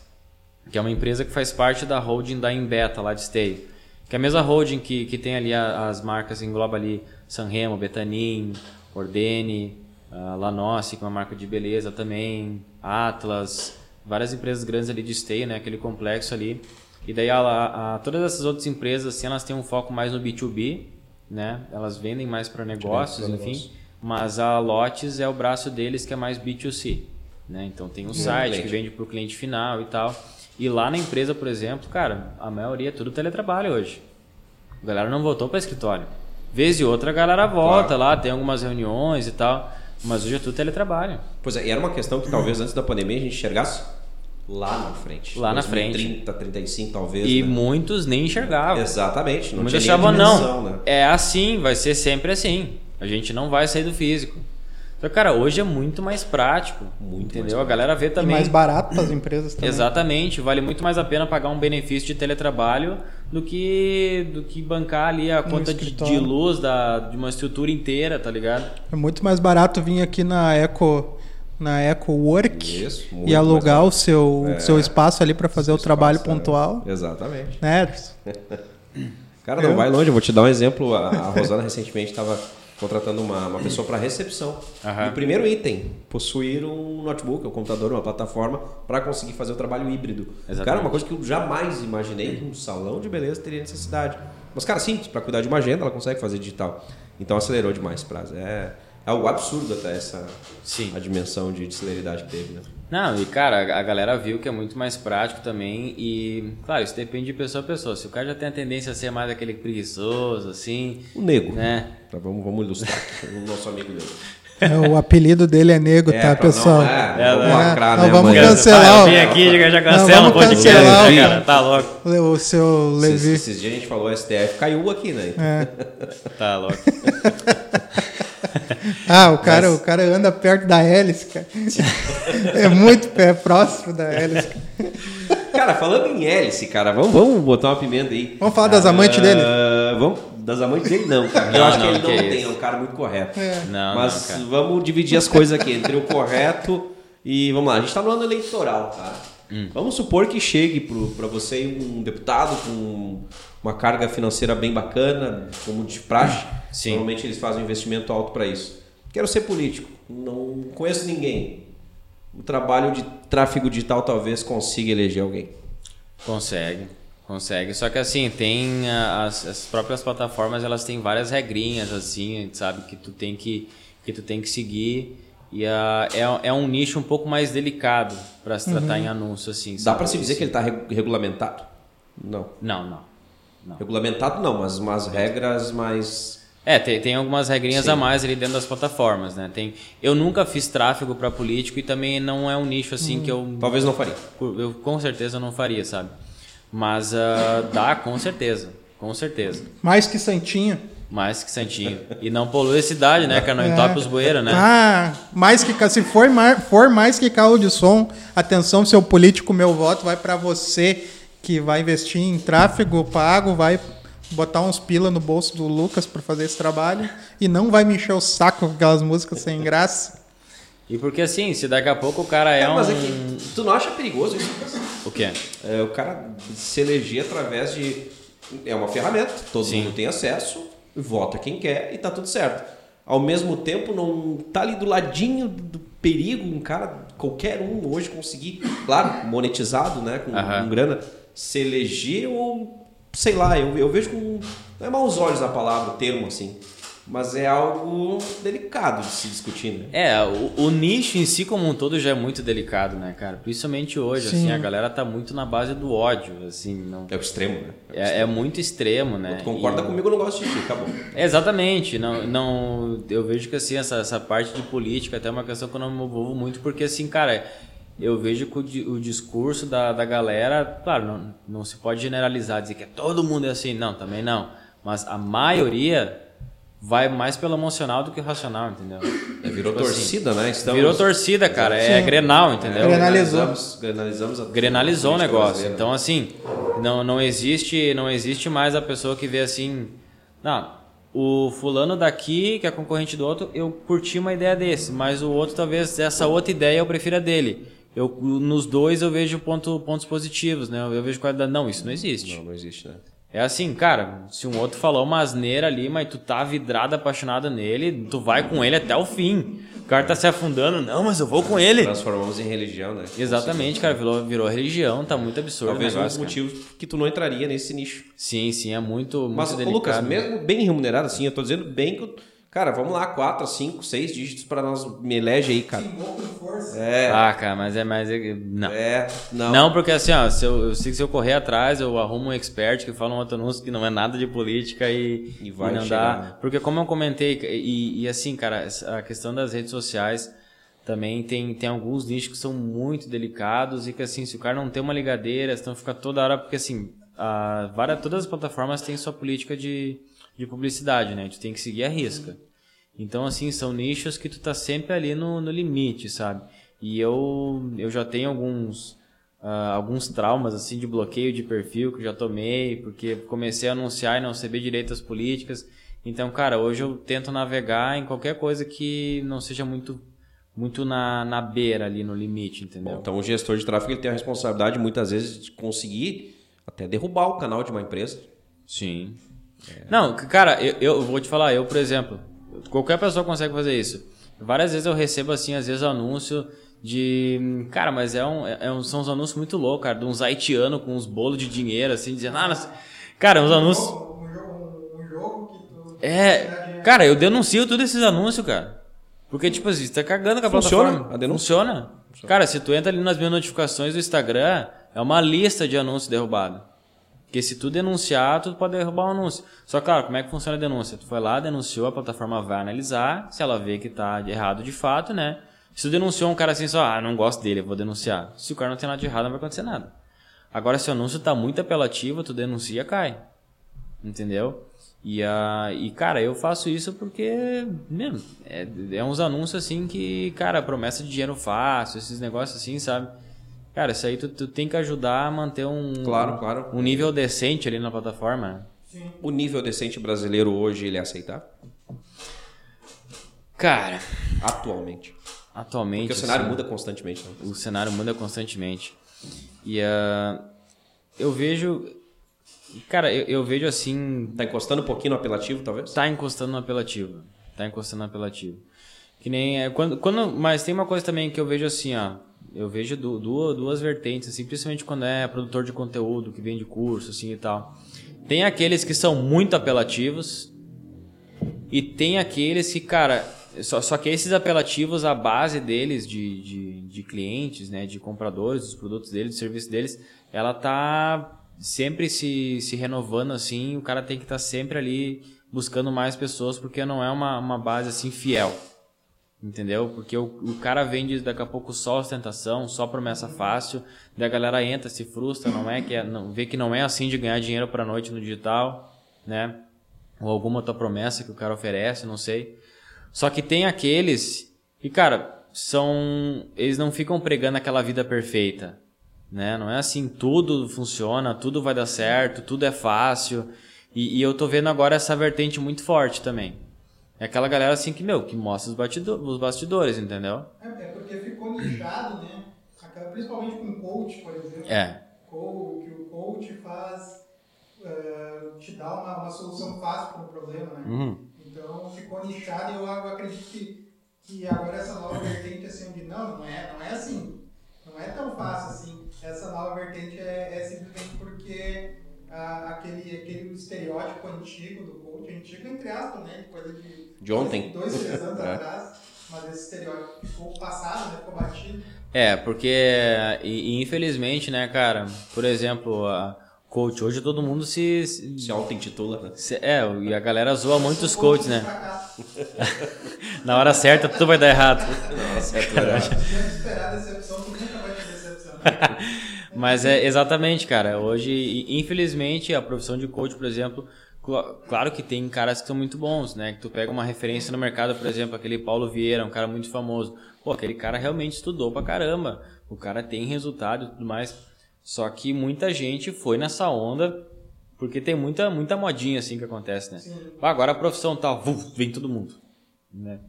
que é uma empresa que faz parte da holding da Embeta, lá de Esteio. Que é a mesma holding que, que tem ali as marcas, engloba ali Sanremo, Betanin, Ordene, a Lanossi, que é uma marca de beleza também, Atlas, várias empresas grandes ali de Esteio, né, aquele complexo ali. E daí a, a- todas essas outras empresas, assim, elas têm um foco mais no B2B, né? Elas vendem mais para negócios, pra enfim. negócio. Mas a Lotes é o braço deles que é mais B2C, né? Então tem um site que vende para o cliente final e tal. E lá na empresa, por exemplo, cara, a maioria é tudo teletrabalho hoje. A galera não voltou para escritório. Vez e outra a galera volta Claro. lá, tem algumas reuniões e tal. Mas hoje é tudo teletrabalho. Pois é, e era uma questão que talvez antes da pandemia a gente enxergasse lá na frente. Lá na frente. 30, 35 talvez. E né? muitos nem enxergavam. Exatamente. Não Muitos achavam, dimensão, não, né? é assim, vai ser sempre assim. A gente não vai sair do físico. Então, cara, hoje é muito mais prático. Muito entendeu? mais A galera vê E também. mais barato para as empresas também. Exatamente, vale muito mais a pena pagar um benefício de teletrabalho do que do que bancar ali a No conta de, de luz da, de uma estrutura inteira, tá ligado? É muito mais barato vir aqui na Eco, na Eco Work Isso, e alugar o seu, É. seu espaço ali para fazer o trabalho é. pontual. Exatamente. Né? Cara, não Eu? vai longe. Eu vou te dar um exemplo. A, a Rosana recentemente estava contratando uma, uma pessoa para recepção. E o primeiro item, possuir um notebook, um computador, uma plataforma para conseguir fazer o trabalho híbrido. Exatamente. Cara, uma coisa que eu jamais imaginei que um salão de beleza teria necessidade. Mas, cara, sim, para cuidar de uma agenda, ela consegue fazer digital. Então acelerou demais o prazo. É, é algo absurdo até essa Sim. a dimensão de, de celeridade que teve, né? Não, e cara, a galera viu que é muito mais prático também e, claro, isso depende de pessoa a pessoa. Se o cara já tem a tendência a ser mais aquele preguiçoso, assim, O nego. né? Tá, vamos, vamos ilustrar aqui, o nosso amigo nego. É, o apelido dele é nego, tá, pra pessoal? Não, é, É, vamos né? lacrar, Não, né, vamos cancelar Pai, eu vim aqui já, já Não, cancela vamos o podcast, cancelar né, cara? Tá louco, O seu Esses, Levi. esses dias a gente falou STF, caiu aqui, né? É. tá louco. Ah, o cara, Mas- o cara anda perto da hélice, cara. É muito pé próximo da hélice. Cara, falando em hélice, cara, vamos, vamos botar uma pimenta aí. Vamos falar das amantes dele? Ah, vamos, das amantes dele não, cara. Eu Não, acho que não, ele que não isso. tem, é um cara muito correto. É. Não, Mas não, cara. vamos dividir as coisas aqui entre o correto e vamos lá. A gente tá no ano eleitoral, tá? Hum. Vamos supor que chegue pro, pra você um deputado com uma carga financeira bem bacana, como de praxe. Sim. Normalmente eles fazem um investimento alto para isso. Quero ser político, não conheço ninguém. O trabalho de tráfego digital talvez consiga eleger alguém. Consegue, consegue. Só que assim, tem as, as próprias plataformas, elas têm várias regrinhas, assim, sabe, que tu tem que, que, tu tem que seguir. E a, é, é um nicho um pouco mais delicado para se tratar em anúncio, assim. Dá sabe? para se dizer que ele está regulamentado? Não. Não, não. Não. Regulamentado não, mas umas regras mais. É, tem, tem algumas regrinhas Sim. a mais ali dentro das plataformas, né? Tem, eu nunca fiz tráfego para político e também não é um nicho assim que eu Talvez não faria. eu com certeza não faria, sabe? Mas ah, dá, com certeza, com certeza. Mais que Santinho. Mais que Santinho. E não polui a cidade, né, cara? Não É. entope os bueiros, né? Ah, mais que se for, for mais que carro de som, atenção, seu político, meu voto vai para você que vai investir em tráfego pago, vai botar uns pila no bolso do Lucas para fazer esse trabalho e não vai me encher o saco com aquelas músicas sem graça. E porque assim, se daqui a pouco o cara é É, um. mas é que tu não acha perigoso isso? O quê? É, o cara se eleger através de. É uma ferramenta, todo Sim. mundo tem acesso, vota quem quer e tá tudo certo. Ao mesmo tempo, não tá ali do ladinho do perigo um cara, qualquer um hoje conseguir, claro, monetizado, né, com, Aham. com grana, se eleger ou sei lá, eu, eu vejo com. Não é maus olhos a palavra, o termo assim, mas é algo delicado de se discutir, né? É, o, o nicho em si como um todo já é muito delicado, né, cara? Principalmente hoje, Sim. assim, a galera tá muito na base do ódio, assim, não. É o extremo, né? É, é muito extremo, né? Tu concorda E- comigo, eu não gosto de ti, acabou. Exatamente, não, não, eu vejo que assim essa, essa parte de política até é uma questão que eu não me envolvo muito porque assim, cara, eu vejo que o, o discurso da, da galera, claro, não, não se pode generalizar, dizer que é todo mundo é assim, não, também não, mas a maioria vai mais pelo emocional do que o racional, entendeu? É, virou Tipo assim, torcida, né? Estamos... Virou torcida, cara, é. Grenal, entendeu? É, Grenalizou. Grenalizamos, grenalizamos a Grenalizou o negócio. brasileira. Então, assim, não, não, existe, não existe mais a pessoa que vê assim. Não, o fulano daqui, que é concorrente do outro, eu curti uma ideia desse, mas o outro, talvez, essa outra ideia eu prefira dele. Eu, nos dois eu vejo ponto, pontos positivos, né? Eu vejo qualidade. Não, isso não existe. Não, não existe, né? É assim, cara, se um outro falou uma asneira ali, mas tu tá vidrado, apaixonado nele, tu vai com ele até o fim. O cara tá se afundando, não, mas eu vou com ele. Transformamos em religião, né? Exatamente, cara, virou, virou religião, tá muito absurdo. Talvez um dos motivos que tu não entraria nesse nicho. Sim, sim, é muito, Mas, muito Lucas, delicado. mesmo bem remunerado assim, eu tô dizendo bem que. eu- Cara, vamos lá, 4, 5, 6 dígitos pra nós. Me elege aí, cara. É. Ah, cara, mas é mais. é- Não. É, não. Não, porque assim, ó, se eu, eu sei que se eu correr atrás, eu arrumo um expert que fala um outro anúncio que não é nada de política e, E vai não chegar, dá. né? Porque como eu comentei, e, e assim, cara, a questão das redes sociais também tem, tem alguns nichos que são muito delicados e que assim, se o cara não tem uma ligadeira, então fica toda hora, porque assim, a, várias, todas as plataformas têm sua política de, de publicidade, né? Tu tem que seguir a risca. Então, assim, são nichos que tu tá sempre ali no, no limite, sabe? E eu, eu já tenho alguns, ah, alguns traumas, assim, de bloqueio de perfil que eu já tomei, porque comecei a anunciar e não saber direito as políticas. Então, cara, hoje eu tento navegar em qualquer coisa que não seja muito, muito na, na beira ali, no limite, entendeu? Então o gestor de tráfego ele tem a responsabilidade muitas vezes de conseguir até derrubar o canal de uma empresa. Sim. Não, c- cara, eu, eu vou te falar, eu, por exemplo, qualquer pessoa consegue fazer isso. Várias vezes eu recebo, assim, às vezes, anúncio de. Cara, mas é um, é um- são uns anúncios muito loucos, cara, de uns haitianos com uns bolos de dinheiro, assim, dizendo, ah, nós... cara, uns anúncios. Um jogo, um jogo que tu. É, cara, eu denuncio todos esses anúncios, cara. Porque, tipo assim, você tá cagando com a Funciona plataforma. a denúncia? Funciona. Cara, se tu entra ali nas minhas notificações do Instagram, é uma lista de anúncios derrubados. Porque se tu denunciar, tu pode derrubar o anúncio. Só claro, como é que funciona a denúncia? Tu foi lá, denunciou, a plataforma vai analisar, se ela vê que tá errado de fato, né? Se tu denunciou um cara assim só, ah, não gosto dele, eu vou denunciar. Se o cara não tem nada de errado, não vai acontecer nada. Agora, se o anúncio tá muito apelativo, tu denuncia, cai. Entendeu? E, a, e cara, eu faço isso porque, mesmo, é, é uns anúncios assim que, cara, promessa de dinheiro fácil, esses negócios assim, sabe? Cara, isso aí tu, tu tem que ajudar a manter um, Claro, claro. um nível decente ali na plataforma. Sim. O nível decente brasileiro hoje, ele é aceitável? Cara, Atualmente. atualmente. Porque o cenário assim, muda constantemente. Né? O cenário muda constantemente. E ah, eu vejo. Cara, eu, eu vejo assim. Tá encostando um pouquinho no apelativo, talvez? Tá encostando no apelativo. Tá encostando no apelativo. Que nem. É, quando, quando, mas tem uma coisa também que eu vejo assim, ó. Eu vejo du- duas, duas vertentes, assim, principalmente quando é produtor de conteúdo, que vende curso, assim e tal. Tem aqueles que são muito apelativos. E tem aqueles que, cara. Só, só que esses apelativos, a base deles, de, de, de clientes, né, de compradores dos produtos deles, do serviço deles, ela tá sempre se, se renovando assim. O cara tem que estar sempre ali buscando mais pessoas, porque não é uma, uma base assim fiel. Entendeu? Porque o, o cara vende daqui a pouco só ostentação, só promessa fácil, daí a galera entra, se frustra, não é que é, não, vê que não é assim de ganhar dinheiro pra noite no digital, né? Ou alguma outra promessa que o cara oferece, não sei. Só que tem aqueles que, cara, são. Eles não ficam pregando aquela vida perfeita. Né? Não é assim, tudo funciona, tudo vai dar certo, tudo é fácil. E, e eu tô vendo agora essa vertente muito forte também. É aquela galera assim que, meu, que mostra os, batido- os bastidores, entendeu? É, é porque ficou nichado, né? Aquela- principalmente com coach, por exemplo. É. Co- que o coach faz, eh, te dá uma, uma solução fácil para o problema, né? Uhum. Então ficou nichado e eu, eu acredito que, que agora essa nova vertente assim de não, não é, não é assim. Não é tão fácil assim. Essa nova vertente é, é simplesmente porque ah, aquele, aquele estereótipo antigo do coach, antigo entre aspas, né? Coisa de, De ontem. Dois, três anos É. atrás. Mas esse estereótipo ficou passado, né? Ficou batido. É, porque, e, e infelizmente, né, cara, por exemplo, a coach, hoje todo mundo se. se- Se auto-intitula, né? se- é, e a galera zoa muito os coaches, né? Na hora certa tudo vai dar errado. É esperar decepção, tu nunca vai ter decepção. Mas é exatamente, cara. Hoje, infelizmente, a profissão de coach, por exemplo, claro que tem caras que são muito bons, né? Que tu pega uma referência no mercado, por exemplo, aquele Paulo Vieira, um cara muito famoso. Pô, aquele cara realmente estudou pra caramba. O cara tem resultado e tudo mais. Só que muita gente foi nessa onda porque tem muita, muita modinha assim que acontece, né? Sim. Agora a profissão tal, vuf, vem todo mundo, né?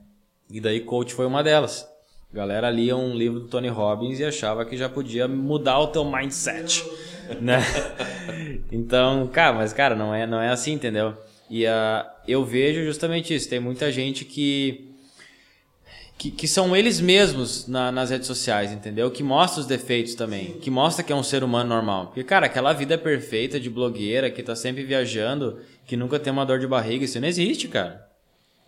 E daí coach foi uma delas. A galera lia um livro do Tony Robbins e achava que já podia mudar o teu mindset, né? Então, cara, mas cara, não é, não é assim, entendeu? E ah, eu vejo justamente isso. Tem muita gente que que, que são eles mesmos na- nas redes sociais, entendeu? Que mostra os defeitos também, que mostra que é um ser humano normal. Porque, cara, aquela vida perfeita de blogueira que tá sempre viajando, que nunca tem uma dor de barriga, isso não existe, cara.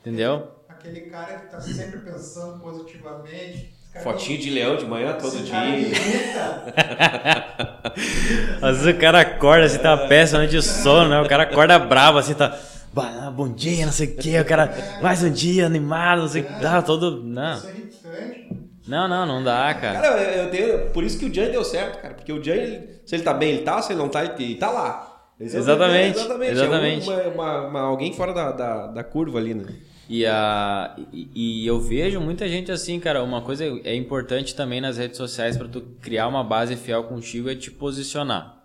Entendeu? Aquele cara que tá sempre pensando positivamente. Fotinho de leão de manhã, todo dia. Às vezes o cara acorda assim, tá péssimo de sono, né? O cara acorda bravo assim, tá. "Bah, Bom dia, não sei o que, o cara. Mais um dia animado, não sei o que. Dá todo. Não. Isso é irritante. Não, não, não dá, cara. Cara, eu, tenho, por isso que o Jay deu certo, cara. Porque o Jay, se ele tá bem, ele tá. Se ele não tá, ele, ele tá lá. Exatamente, exatamente. exatamente. É uma, uma- uma- alguém fora da, da, da curva ali, né? E, a, e, e eu vejo muita gente assim, cara. Uma coisa é importante também nas redes sociais para tu criar uma base fiel contigo é te posicionar.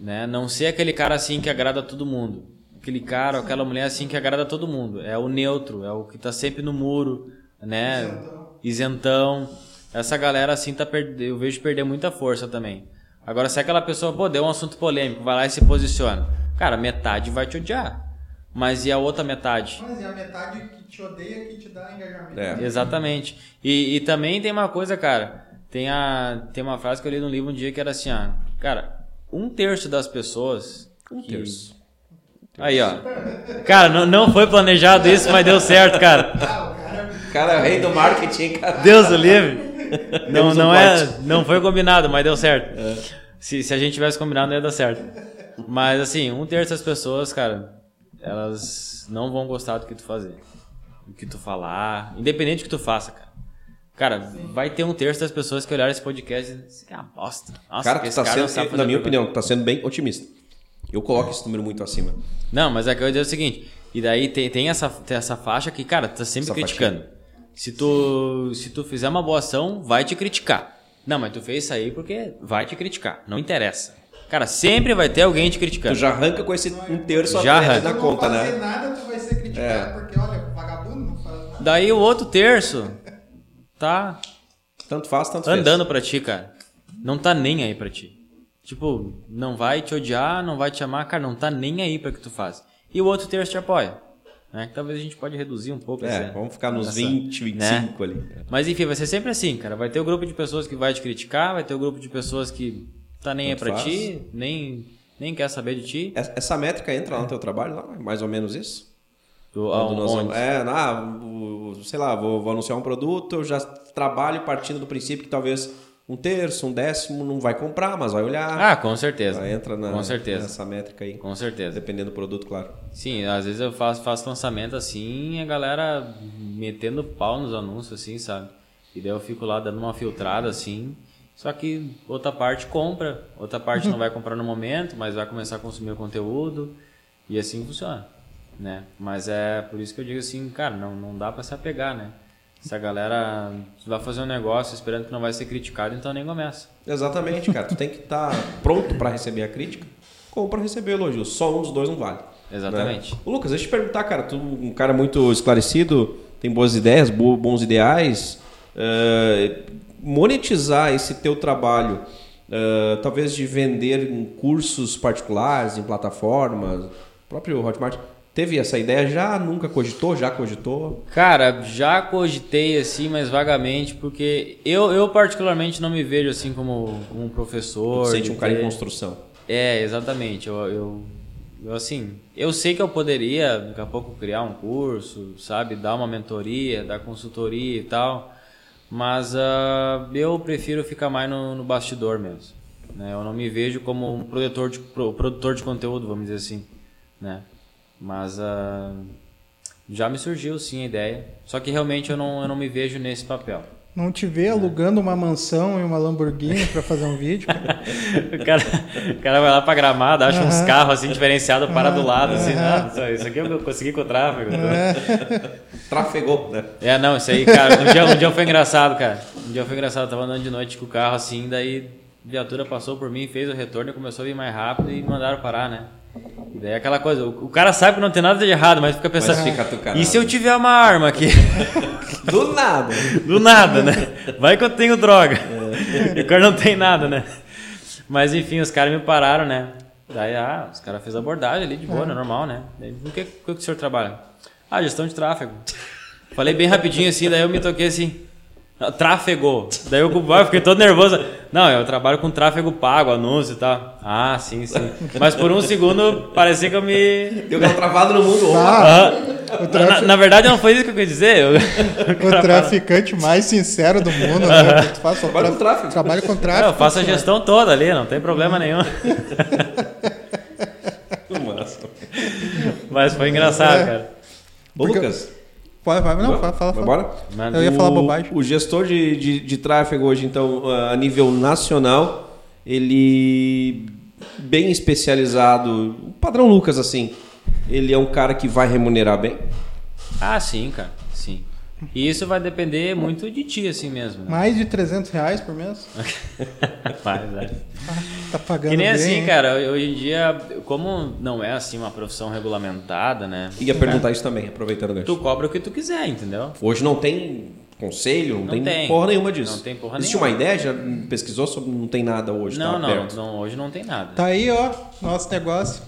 Né? Não ser aquele cara assim que agrada todo mundo. Aquele cara, aquela mulher assim que agrada todo mundo. É o neutro, é o que tá sempre no muro, né? Isentão. Isentão. Essa galera assim tá perde... eu vejo perder muita força também. Agora, se aquela pessoa, pô, deu um assunto polêmico, vai lá e se posiciona. Cara, metade vai te odiar. Mas e a outra metade? Mas é a metade que te odeia que te dá engajamento. É. Exatamente. E, e também tem uma coisa, cara. Tem, a, tem uma frase que eu li num livro um dia que era assim, ó. Cara, um terço das pessoas. Um que- terço. Aí, ó. Cara, não, não foi planejado isso, mas deu certo, cara. Ah, o cara. É o rei do marketing, cara. Deus o livre. Não, não, é, não foi combinado, mas deu certo. Se, se a gente tivesse combinado, não ia dar certo. Mas assim, um terço das pessoas, cara, elas não vão gostar do que tu fazer. Do que tu falar. Independente do que tu faça, cara. Cara, vai ter um terço das pessoas que olharam esse podcast e dizem, é uma bosta. Nossa, Cara, que tu tá cara sendo, na minha propaganda." opinião, tu tá sendo bem otimista. Eu coloco esse número muito acima. Não, mas é que eu ia dizer o seguinte, e daí tem, tem, essa, tem essa faixa que, cara, tu tá sempre Essa criticando. Se tu, se tu fizer uma boa ação, vai te criticar. Não, mas tu fez isso aí porque vai te criticar. Não interessa. Cara, sempre vai ter alguém te Tu criticando. já arranca com esse um terço Já arranca. da Se tu conta, não fazer né? nada, tu vai ser criticado, porque olha, vagabundo não faz nada. Daí o outro terço tá Tanto faz, tanto fez. andando pra ti, cara. Não tá nem aí pra ti. Tipo, não vai te odiar, não vai te amar, cara, não tá nem aí pra que tu faz. E o outro terço te apoia. Né? Que talvez a gente pode reduzir um pouco É, essa- vamos ficar nos essa- 20, 25 ali. Mas enfim, vai ser sempre assim, cara. Vai ter o grupo de pessoas que vai te criticar, vai ter o grupo de pessoas que tá nem Tanto pra faz. ti, nem, nem quer saber de ti. Essa métrica entra lá no teu trabalho, lá, mais ou menos isso? Do, Quando nós é, ah, o- sei lá, vou, vou anunciar um produto, eu já trabalho partindo do princípio que talvez um terço, um décimo não vai comprar, mas vai olhar. Ah, com certeza. Entra na, com certeza. nessa métrica aí. Com certeza. Dependendo do produto, claro. Sim, às vezes eu faço, faço lançamento assim a galera metendo pau nos anúncios, assim, sabe? E daí eu fico lá dando uma filtrada assim. Só que outra parte compra, outra parte não vai comprar no momento, mas vai começar a consumir o conteúdo. E assim funciona, né? Mas é por isso que eu digo assim, cara, não, não dá pra se apegar, né? Se a galera vai fazer um negócio esperando que não vai ser criticado, então nem começa. Exatamente, cara. tu tem que estar pronto para receber a crítica ou para receber elogio. Só um dos dois não vale. Exatamente. Né? Ô, Lucas, deixa eu te perguntar, cara. Tu um cara muito esclarecido, tem boas ideias, bo- bons ideais. eh, monetizar esse teu trabalho, eh, talvez de vender em cursos particulares, em plataformas, o próprio Hotmart, teve essa ideia já? Nunca cogitou? Já cogitou? Cara, já cogitei assim, mas vagamente, porque eu, eu particularmente não me vejo assim como, como um professor. Tu sente um cara em ter- construção. É, exatamente. Eu, eu, eu, assim, eu sei que eu poderia daqui a pouco criar um curso, sabe, dar uma mentoria, dar consultoria e tal, mas ah, eu prefiro ficar mais no, no bastidor mesmo. Né? Eu não me vejo como um produtor de, pro- produtor de conteúdo, vamos dizer assim, né? Mas ah, já me surgiu sim a ideia, só que realmente eu não, eu não me vejo nesse papel. Não te vê alugando uma mansão e uma Lamborghini pra fazer um vídeo, cara. O cara, o cara vai lá pra gramado, acha uns carros assim diferenciados, para do lado, assim, ah, isso- isso aqui eu consegui com o tráfego. Trafegou, né? É, não, isso aí, cara, um dia, um dia foi engraçado, cara. Um dia foi engraçado, eu tava andando de noite com o carro assim, daí a viatura passou por mim, fez o retorno e começou a vir mais rápido e mandaram parar, né? E daí é aquela coisa, o, o cara sabe que não tem nada de errado, mas fica pensando, Mas fica e se eu tiver uma arma aqui? Do nada. Do nada, né? Vai que eu tenho droga. E o cara não tem nada, né? Mas enfim, os caras me pararam, né? Daí, ah, os caras fez a abordagem ali de boa, né? normal, né? Daí, o que, o que o senhor trabalha? Ah, gestão de tráfego. Falei bem rapidinho assim, daí eu me toquei assim. "Ah, Tráfego. Daí eu ah, fiquei todo nervoso. Não, eu trabalho com tráfego pago, anúncio e tal. Ah, sim, sim. Mas por um segundo parecia que eu me. Deu aquela travada no mundo. Ah, Ah, na, na verdade, não foi isso que eu quis dizer. Eu- o traficante mais sincero do mundo, né? Tu faz só Trabalha com tráfego. Trabalha com tráfico. eu faço a senhor. gestão toda ali, não tem problema nenhum. Mas foi engraçado, É. cara. Ô, Porque- Lucas, Pode, vai, não, fala, fala. vai? Manda. Eu ia falar O- bobagem. O gestor de, de, de tráfego hoje, então, a nível nacional, ele bem especializado, o padrão Lucas, assim, ele é um cara que vai remunerar bem. Ah, sim, cara. Sim. E isso vai depender muito de ti, assim mesmo. Né? Mais de 300 reais por mês? Vai, vai. Tá pagando Que nem bem, assim, hein? cara, hoje em dia, como não é assim uma profissão regulamentada, né? Ia perguntar isso também, aproveitando o gancho. Tu cobra o que tu quiser, entendeu? Hoje não tem conselho, não, Não tem, tem. porra nenhuma disso. Não tem porra Existe nenhuma. uma ideia? Já pesquisou sobre não tem nada hoje, Não, tá não, não, hoje não tem nada. Tá aí, ó, nosso negócio.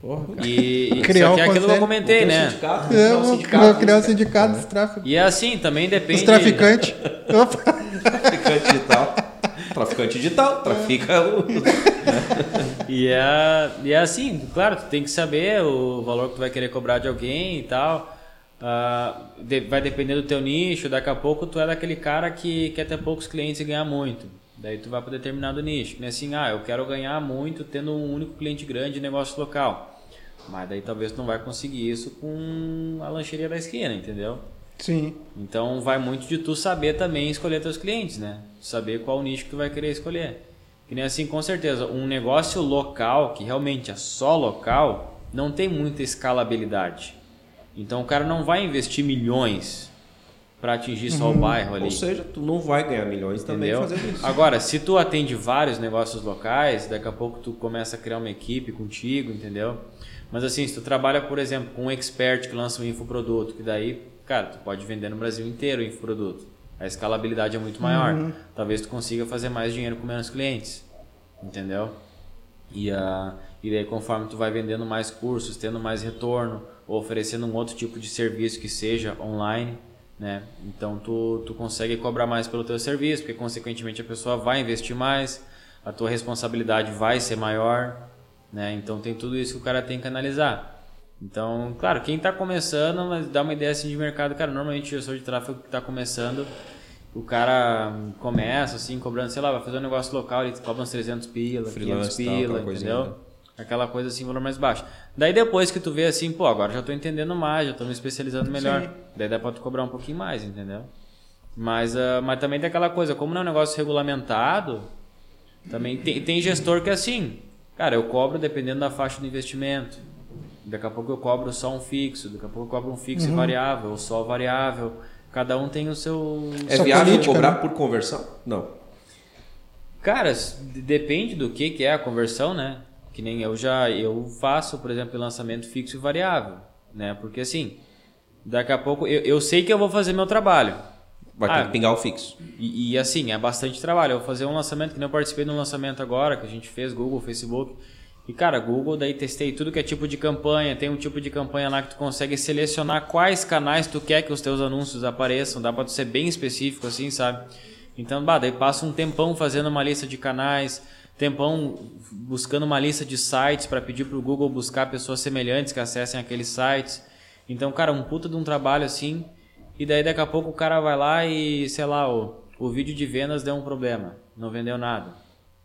Porra, cara. E, e Criar só que um é aquilo que eu comentei, um né? sindicato, vou É, criar um vou sindicato, vou criar um sindicato dos tráficos. E é assim, também depende. Os traficantes. Opa. Traficante. Traficante digital, trafica o... E é, e é assim, claro, tu tem que saber o valor que tu vai querer cobrar de alguém e tal. Ah, de- vai depender do teu nicho. Daqui a pouco tu é daquele cara que quer ter poucos clientes e ganhar muito. Daí tu vai para determinado nicho. Que nem assim, ah, eu quero ganhar muito tendo um único cliente grande de negócio local. Mas daí talvez tu não vai conseguir isso com a lancheria da esquina, entendeu? Sim. Então vai muito de tu saber também escolher teus clientes, né? Saber qual nicho que tu vai querer escolher. Que nem assim, com certeza, um negócio local, que realmente é só local, não tem muita escalabilidade. Então o cara não vai investir milhões para atingir só o bairro ali. Ou seja, tu não vai ganhar milhões também Entendeu? fazendo isso. Agora, se tu atende vários negócios locais, daqui a pouco tu começa a criar uma equipe contigo, entendeu? Mas assim, se tu trabalha, por exemplo, com um expert que lança um infoproduto, que daí, cara, tu pode vender no Brasil inteiro o infoproduto. A escalabilidade é muito maior. Talvez tu consiga fazer mais dinheiro com menos clientes. Entendeu? E, a, e daí, conforme tu vai vendendo mais cursos, tendo mais retorno, ou oferecendo um outro tipo de serviço que seja online, né? Então tu, tu consegue cobrar mais pelo teu serviço, porque consequentemente a pessoa vai investir mais, a tua responsabilidade vai ser maior, né? Então tem tudo isso que o cara tem que analisar. Então, claro, quem está começando, mas dá uma ideia assim de mercado, cara, normalmente o gestor de tráfego que está começando, o cara começa assim, cobrando, sei lá, vai fazer um negócio local, ele cobra uns 300 pila, 500 Freelance e tal, pila, aquela coisinha, entendeu? né? Aquela coisa assim, valor mais baixo. Daí depois que tu vê assim, pô, agora já tô entendendo mais, já tô me especializando melhor. Sim. Daí dá pra tu cobrar um pouquinho mais, entendeu? Mas, ah, mas também tem aquela coisa, como não é um negócio regulamentado, também tem, tem gestor que é assim, cara, eu cobro dependendo da faixa do investimento. Daqui a pouco eu cobro só um fixo, daqui a pouco eu cobro um fixo Uhum. e variável, ou só variável. Cada um tem o seu. É Só viável política, cobrar né? por conversão? Não. Cara, depende do que, que é a conversão, né? Que nem eu já eu faço, por exemplo, lançamento fixo e variável, né? Porque assim, daqui a pouco eu, eu sei que eu vou fazer meu trabalho. Vai Ah, ter que pingar o fixo. E, e, assim, é bastante trabalho. Eu vou fazer um lançamento, que nem eu participei de um lançamento agora, que a gente fez, Google, Facebook. E, cara, Google, daí testei tudo que é tipo de campanha. Tem um tipo de campanha lá que tu consegue selecionar quais canais tu quer que os teus anúncios apareçam. Dá pra tu ser bem específico, assim, sabe? Então, bah, daí passa um tempão fazendo uma lista de canais, tempão buscando uma lista de sites para pedir pro Google buscar pessoas semelhantes que acessem aqueles sites. Então, cara, um puta de um trabalho assim. E daí daqui a pouco o cara vai lá e, sei lá, o, o vídeo de vendas deu um problema. Não vendeu nada.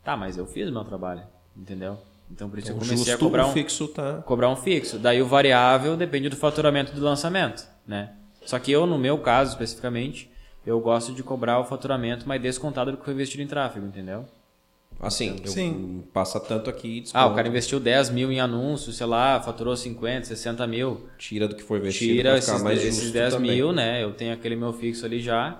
Tá, mas eu fiz o meu trabalho. Entendeu? Então por isso eu comecei a cobrar o um, fixo tá... cobrar um fixo. Daí o variável depende do faturamento do lançamento, né? Só que eu, no meu caso especificamente, eu gosto de cobrar o faturamento mais descontado do que foi investido em tráfego, entendeu? Assim, eu- Sim. passa tanto aqui e Ah, o cara investiu 10 mil em anúncios, sei lá, faturou 50, 60 mil. tira do que foi investido Tira pra ficar esses, mais esses justo 10 também. mil, né? Eu tenho aquele meu fixo ali já.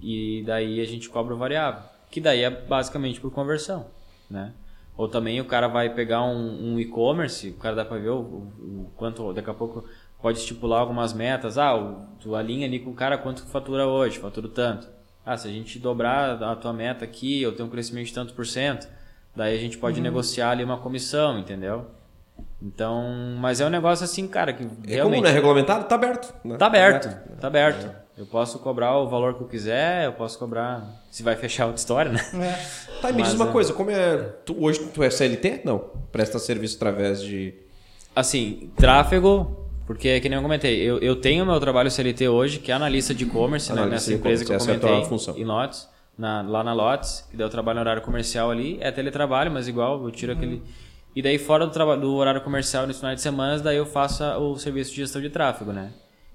E daí a gente cobra o variável. Que daí é basicamente por conversão, né? Ou também o cara vai pegar um, um e-commerce, o cara dá pra ver o, o- o quanto, daqui a pouco pode estipular algumas metas. Ah, o, tu alinha ali com o cara quanto que fatura hoje, fatura tanto. Ah, se a gente dobrar a tua meta aqui, eu tenho um crescimento de tanto por cento, daí a gente pode negociar ali uma comissão, entendeu? Então, mas é um negócio assim, cara, que É como realmente... não é regulamentado, tá aberto. né? Tá aberto, tá aberto. Eu posso cobrar o valor que eu quiser, eu posso cobrar. Se vai fechar outra história, né? É. Tá, e me diz Mas uma é- coisa, como é. Tu, hoje tu é CLT? Não. Presta serviço através de. Assim, tráfego, porque é que nem eu comentei, eu, eu tenho meu trabalho CLT hoje, que é analista de e-commerce, né? Nessa empresa que eu é a tua comentei, função. em Lotes, na, lá na Lotes, que daí eu trabalho no horário comercial ali, é teletrabalho, mas igual, eu tiro aquele... E daí fora do, do horário comercial nos finais de semana, daí eu faço o serviço de gestão de tráfego, né?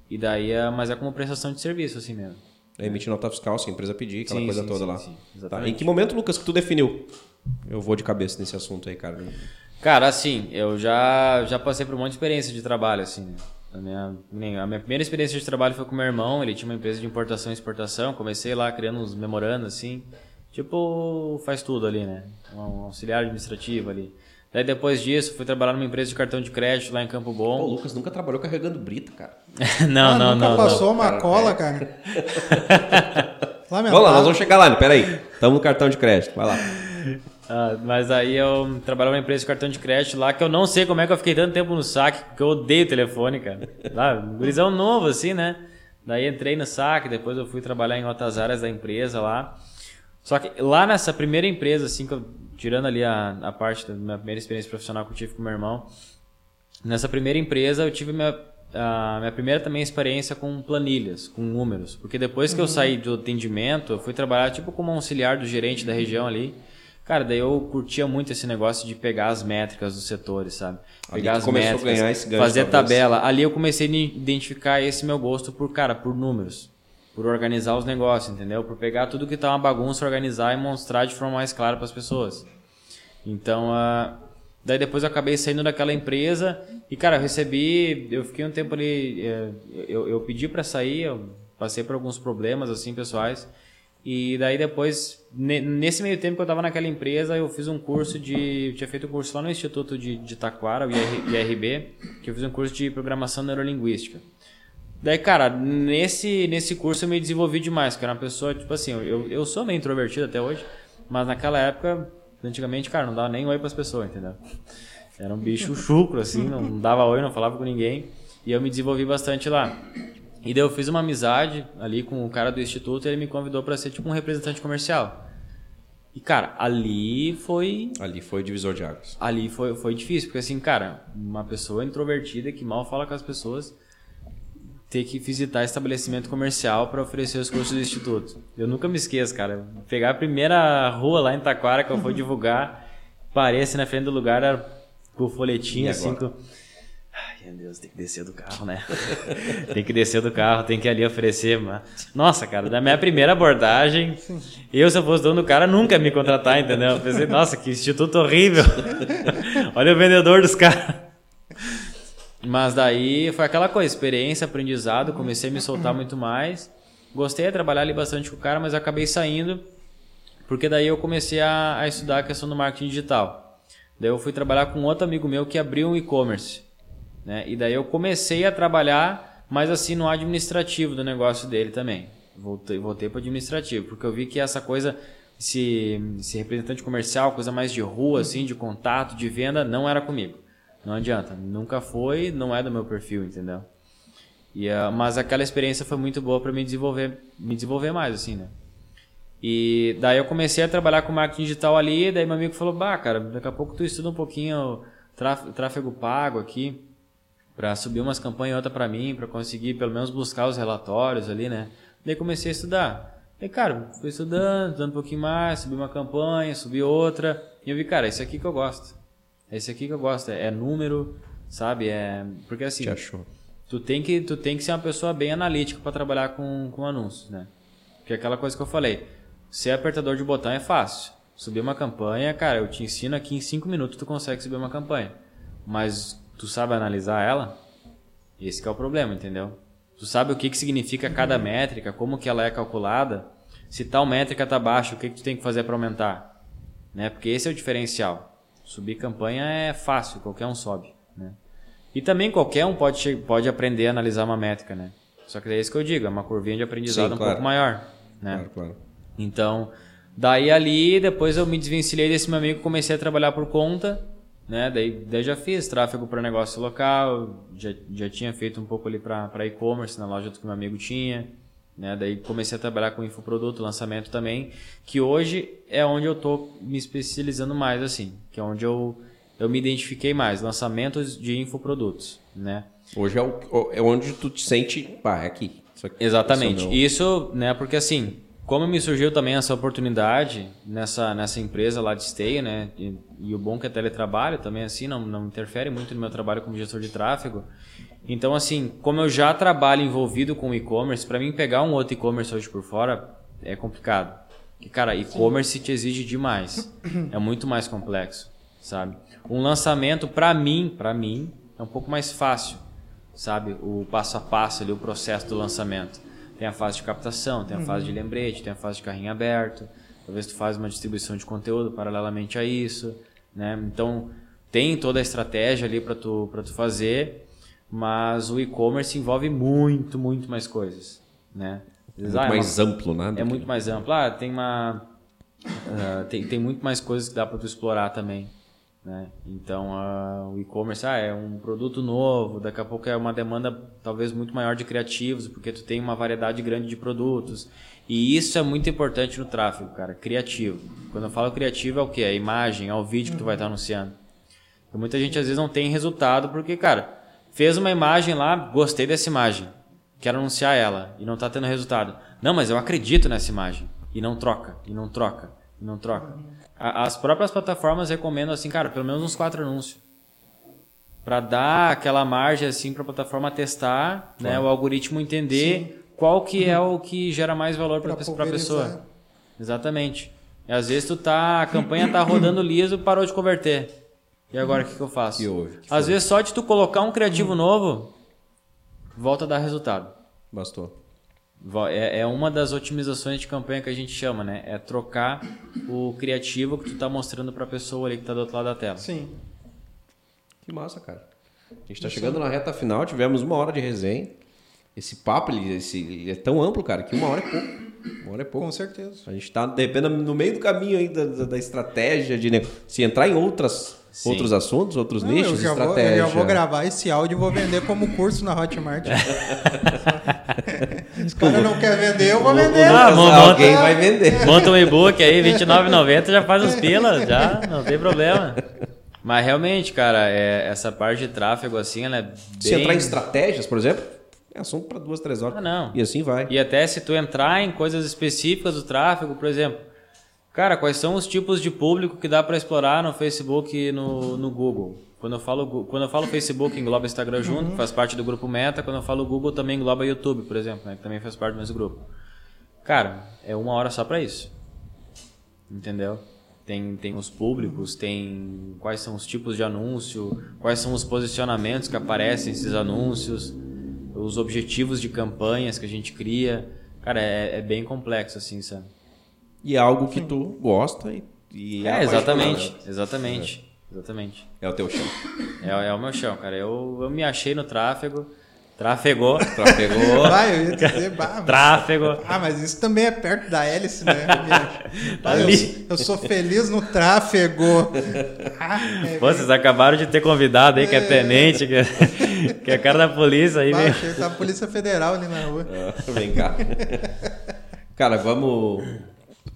E daí, é, mas é como prestação de serviço, assim mesmo. É emitir nota fiscal, se a empresa pedir, aquela Sim, coisa sim, toda sim, lá. sim, Tá? exatamente. Em que momento, Lucas, que tu definiu? Eu vou de cabeça nesse assunto aí, cara. Cara, assim, eu já, já passei por um monte de experiência de trabalho, assim. né? A minha, a minha primeira experiência de trabalho foi com meu irmão, ele tinha uma empresa de importação e exportação, comecei lá criando uns memorandos, assim. Tipo, faz tudo ali, né? Um auxiliar administrativo ali. Daí depois disso, fui trabalhar numa empresa de cartão de crédito lá em Campo Pô, o Bom. Lucas nunca trabalhou carregando brita, cara. não, Ah, não, nunca não, passou não. uma Cara, cola, é. cara. Vamos lá, nós vamos chegar lá, peraí. Estamos no cartão de crédito, vai lá. Ah, mas aí eu trabalhava numa empresa de cartão de crédito lá, que eu não sei como é que eu fiquei tanto tempo no saque, porque eu odeio telefone, cara. Lá, gurizão novo, assim, né? Daí entrei no saque, depois eu fui trabalhar em outras áreas da empresa lá. Só que lá nessa primeira empresa, assim, que eu, tirando ali a, a parte da minha primeira experiência profissional que eu tive com meu irmão, nessa primeira empresa eu tive minha, a minha primeira também experiência com planilhas, com números. Porque depois que eu saí do atendimento, eu fui trabalhar tipo como auxiliar do gerente da região ali. Cara, daí eu curtia muito esse negócio de pegar as métricas dos setores, sabe? Pegar as métricas, fazer tabela. Ali eu comecei a identificar esse meu gosto por, cara, por números. Por organizar os negócios, entendeu? Por pegar tudo que tá uma bagunça, organizar e mostrar de forma mais clara para as pessoas. Então, ah, daí depois eu acabei saindo daquela empresa e, cara, eu recebi, eu fiquei um tempo ali, eh, eu, eu pedi para sair, eu passei por alguns problemas assim pessoais. E daí depois, ne- nesse meio tempo que eu estava naquela empresa, eu fiz um curso de. Tinha feito um curso lá no Instituto de, de Taquara, o IR, IRB, que eu fiz um curso de programação neurolinguística. Daí, cara, nesse, nesse curso eu me desenvolvi demais, que era uma pessoa, tipo assim, eu, eu sou meio introvertido até hoje, mas naquela época, antigamente, cara, não dava nem oi pras pessoas, entendeu? Era um bicho chucro, assim, não dava oi, não falava com ninguém. E eu me desenvolvi bastante lá. E daí eu fiz uma amizade ali com o cara do instituto e ele me convidou para ser tipo um representante comercial. E cara, ali foi Ali foi o divisor de águas. ali foi, foi difícil, porque assim, cara, uma pessoa introvertida que mal fala com as pessoas ter que visitar estabelecimento comercial para oferecer os cursos do instituto. Eu nunca me esqueço, cara. Pegar a primeira rua lá em Taquara que eu fui divulgar, parei assim na frente do lugar, era com o folhetinho assim com Ai, meu Deus, tem que descer do carro, né? tem que descer do carro, tem que ali oferecer, mano. Nossa, cara, da minha primeira abordagem, eu, se eu fosse dono do cara, nunca ia me contratar, entendeu? Eu pensei, nossa, que instituto horrível. Olha o vendedor dos caras. Mas daí foi aquela coisa, experiência, aprendizado, comecei a me soltar muito mais. Gostei de trabalhar ali bastante com o cara, mas acabei saindo, porque daí eu comecei a, a estudar a questão do marketing digital. Daí eu fui trabalhar com outro amigo meu que abriu um e-commerce. Né? E daí eu comecei a trabalhar, mas assim, no administrativo do negócio dele também. Voltei, voltei para o administrativo, porque eu vi que essa coisa, esse, esse representante comercial, coisa mais de rua, assim, de contato, de venda, não era comigo. Não adianta, nunca foi, não é do meu perfil, entendeu? E, ah, mas aquela experiência foi muito boa para me desenvolver, me desenvolver mais, assim, né? E daí eu comecei a trabalhar com marketing digital ali, daí meu amigo falou, bah, cara, daqui a pouco tu estuda um pouquinho tráfego, pago aqui, para subir umas campanhas e outra para mim, para conseguir pelo menos buscar os relatórios ali, né? Daí comecei a estudar. Daí, cara, fui estudando, estudando um pouquinho mais, subi uma campanha, subi outra, e eu vi, cara, esse aqui que eu gosto. Esse aqui que eu gosto, é, é número, sabe? É porque assim, Te achou. tu tem que tu tem que ser uma pessoa bem analítica para trabalhar com, com anúncios, né? Porque é aquela coisa que eu falei, ser apertador de botão é fácil. Subir uma campanha, cara, eu te ensino aqui em 5 minutos tu consegue subir uma campanha. Mas tu sabe analisar ela? Esse que é o problema, entendeu? Tu sabe o que, que significa cada métrica, como que ela é calculada? Se tal métrica tá baixa, o que, que tu tem que fazer para aumentar? Né? Porque esse é o diferencial. Subir campanha é fácil, qualquer um sobe, né? E também qualquer um pode, pode aprender a analisar uma métrica, né? Só que é isso que eu digo, é uma curvinha de aprendizado Sim, um claro. pouco maior, né? Claro, claro. Então, daí ali, depois eu me desvencilhei desse meu amigo, comecei a trabalhar por conta, né? Daí, daí já fiz tráfego para negócio local, já, já tinha feito um pouco ali para e-commerce na loja que meu amigo tinha, né? Daí comecei a trabalhar com infoproduto, lançamento também, que hoje é onde eu tô me especializando mais assim, que é onde eu eu me identifiquei mais, lançamentos de infoprodutos, né? Hoje é, o- é onde tu te sente, pá, é aqui. Isso aqui. Exatamente. É meu- Isso, né, porque assim, como me surgiu também essa oportunidade nessa, nessa empresa lá de esteio, né, e, e o bom que é teletrabalho também, assim, não, não interfere muito no meu trabalho como gestor de tráfego. Então, assim, como eu já trabalho envolvido com e-commerce, para mim pegar um outro e-commerce hoje por fora é complicado. Porque, cara, e-commerce te exige demais. É muito mais complexo, sabe? Um lançamento, para mim, para mim, é um pouco mais fácil sabe? O passo a passo ali, o processo do lançamento. Tem a fase de captação, tem a fase de lembrete, tem a fase de carrinho aberto. Talvez tu faz uma distribuição de conteúdo paralelamente a isso, né? Então, tem toda a estratégia ali para tu, pra tu fazer, mas o e-commerce envolve muito, muito mais coisas, né? Muito ah, é uma- mais amplo, né? é que- muito mais amplo. Ah, tem uma. ah, tem, tem muito mais coisas que dá para tu explorar também. Né? Então, ah, o e-commerce ah, é um produto novo, daqui a pouco é uma demanda talvez muito maior de criativos, porque tu tem uma variedade grande de produtos. E isso é muito importante no tráfego, cara, criativo. Quando eu falo criativo é o que? É a imagem, é o vídeo que tu vai estar anunciando. Muita gente às vezes não tem resultado porque, cara, fez uma imagem lá, gostei dessa imagem, quero anunciar ela e não tá tendo resultado. Não, mas eu acredito nessa imagem. E não troca, e não troca, e não troca. A- As próprias plataformas recomendam assim, cara, pelo menos uns quatro anúncios. Pra dar aquela margem assim pra plataforma testar, né, o algoritmo entender qual que é o que gera mais valor para a pessoa. Exatamente. E às vezes tu tá, a campanha tá rodando liso, parou de converter. E agora o que, que eu faço? E houve? Que Às foi? vezes só de tu colocar um criativo novo, volta a dar resultado. Bastou. é, é uma das otimizações de campanha que a gente chama, né? É trocar o criativo que tu tá mostrando pra pessoa ali que tá do outro lado da tela. Sim. Que massa, cara. A gente tá chegando na reta final, tivemos uma hora de resenha. Esse papo, ele, esse, ele é tão amplo, cara, que uma hora é pouco. Uma hora é pouco. Com certeza. A gente tá, de repente, no meio do caminho aí da, da, da estratégia de Se entrar em outras, Sim. outros assuntos, outros Não, nichos, eu, já vou, estratégia. eu já vou gravar esse áudio e vou vender como curso na Hotmart. Os caras não querem vender, eu vou vender. Ah, Alguém monta- vai vender. Monta um e-book aí, R$29,90 já faz os pilas, já, não tem problema. Mas realmente, cara, é, essa parte de tráfego assim, ela é bem... Se entrar em estratégias, por exemplo, é assunto para duas, três horas. Ah, não. E assim vai. E até se tu entrar em coisas específicas do tráfego, por exemplo, cara, quais são os tipos de público que dá para explorar no Facebook e no, no Google? Quando eu falo quando eu falo Facebook engloba Instagram junto, faz parte do grupo Meta. Quando eu falo Google também engloba YouTube, por exemplo, né, que também faz parte do mesmo grupo. Cara, é uma hora só para isso. Entendeu? Tem, tem os públicos, tem quais são os tipos de anúncio, quais são os posicionamentos que aparecem nesses anúncios, os objetivos de campanhas que a gente cria. Cara, é, é bem complexo, assim, sabe? E é algo que tu gosta e, e É, exatamente, apaixonado. exatamente, exatamente. É o teu chão. É, é o meu chão, cara. Eu, eu me achei no tráfego, trafegou, Trafegou. Vai, eu ia dizer, bah, mas- tráfego. Ah, mas isso também é perto da hélice, né? Tá eu, ali. eu sou feliz no tráfego. Ah, é, Pô, vocês acabaram de ter convidado aí, que é tenente, que é, que é cara da polícia aí, bah, achei que tá a Polícia Federal ali na rua. Ah, Vem cá. Cara, vamos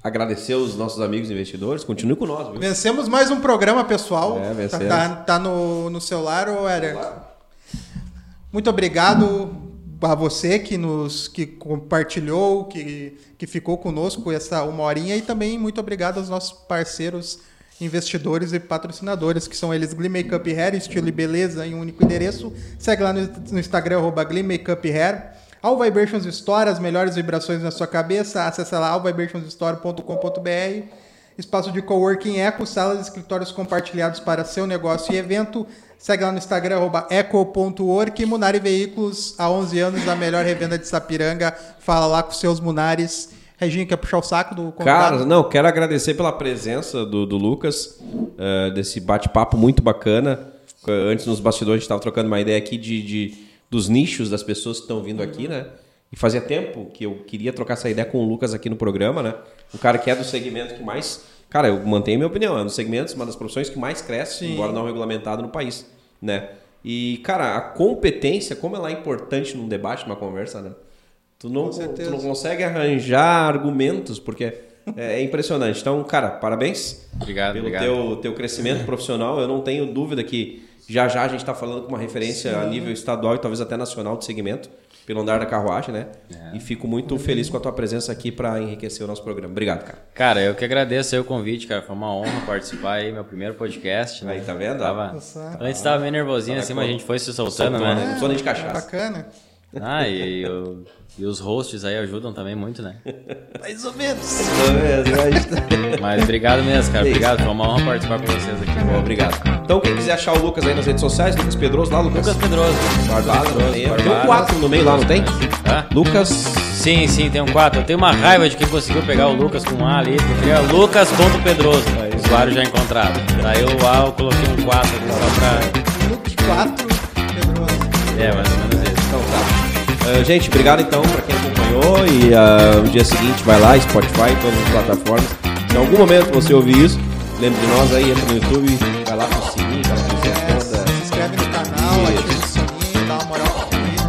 agradecer os nossos amigos investidores. Continue com nós, viu? Vencemos mais um programa, pessoal. É, tá, vencemos. tá, tá no, no celular, ô Éder? Muito obrigado a você que nos que compartilhou, que, que ficou conosco essa uma horinha e também muito obrigado aos nossos parceiros investidores e patrocinadores, que são eles Glee Makeup Hair, estilo e beleza em um único endereço. Segue lá no, no Instagram, arroba Glee Makeup Hair. All Vibrations Store, as melhores vibrações na sua cabeça. Acesse lá allvibrationsstore.com.br. Espaço de coworking Eco, salas e escritórios compartilhados para seu negócio e evento. Segue lá no Instagram, eco.work. Munari Veículos, há 11 anos, a melhor revenda de Sapiranga. Fala lá com seus Munares. Reginho, quer puxar o saco do convidado? Cara, não, quero agradecer pela presença do, do Lucas, eh, desse bate-papo muito bacana. Antes, nos bastidores, a gente estava trocando uma ideia aqui de, de- dos nichos das pessoas que estão vindo aqui, né? E fazia tempo que eu queria trocar essa ideia com o Lucas aqui no programa, né? Um cara que é do segmento que mais. Cara, eu mantenho minha opinião, é um dos segmentos, uma das profissões que mais cresce, Sim. embora não regulamentado no país, né? E, cara, a competência, como ela é importante num debate, numa conversa, né? Tu não, tu não consegue arranjar argumentos, porque é, é impressionante. Então, cara, parabéns Obrigado, pelo obrigado. teu, teu crescimento profissional. Eu não tenho dúvida que já já a gente está falando com uma referência a nível estadual e talvez até nacional de segmento, pelo andar da carruagem, né? É. E fico muito feliz com a tua presença aqui para enriquecer o nosso programa. Obrigado, cara. Cara, eu que agradeço aí o convite, cara. Foi uma honra participar aí, meu primeiro podcast. Né? Aí, tá vendo? Tava... Nossa. Antes tava meio nervosinho Tava assim, mas a gente foi se soltando, Soltou, né? Não precisou nem de cachaça. Bacana. Ah, e, o- e os hosts aí ajudam também muito, né? Mais ou menos. Mas obrigado mesmo, cara. Obrigado. Foi uma honra participar com vocês aqui. Bom, obrigado. Então, quem quiser achar o Lucas aí nas redes sociais, Lucas Pedroso lá, Lucas. Lucas Pedroso. Guardado, não tem. Um Barbado. 4 no meio lá, não tem? Lucas. Sim, sim, tem um 4. Eu tenho uma raiva de quem conseguiu pegar o Lucas com um A ali. Eu queria Lucas.pedroso. Usuário já encontrado. Daí o A eu coloquei um 4 ali só pra. Luke 4, Pedroso. É, mais tá. Ah, gente, obrigado então para quem acompanhou e ah, no dia seguinte vai lá, Spotify, todas as plataformas. Se em algum momento você ouvir isso, lembre de nós aí, entra no YouTube, vai lá pro sininho, aquela coisa É, toda. se inscreve no canal, ativa o sininho, dá uma moral pro vídeo.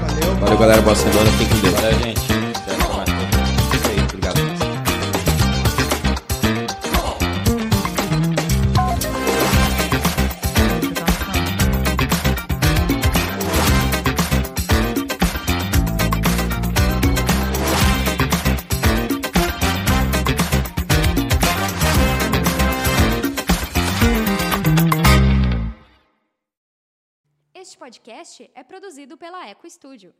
Valeu. Valeu galera, boa semana, fiquem com Deus. Valeu, gente. Podcast é produzido pela Eco Studio.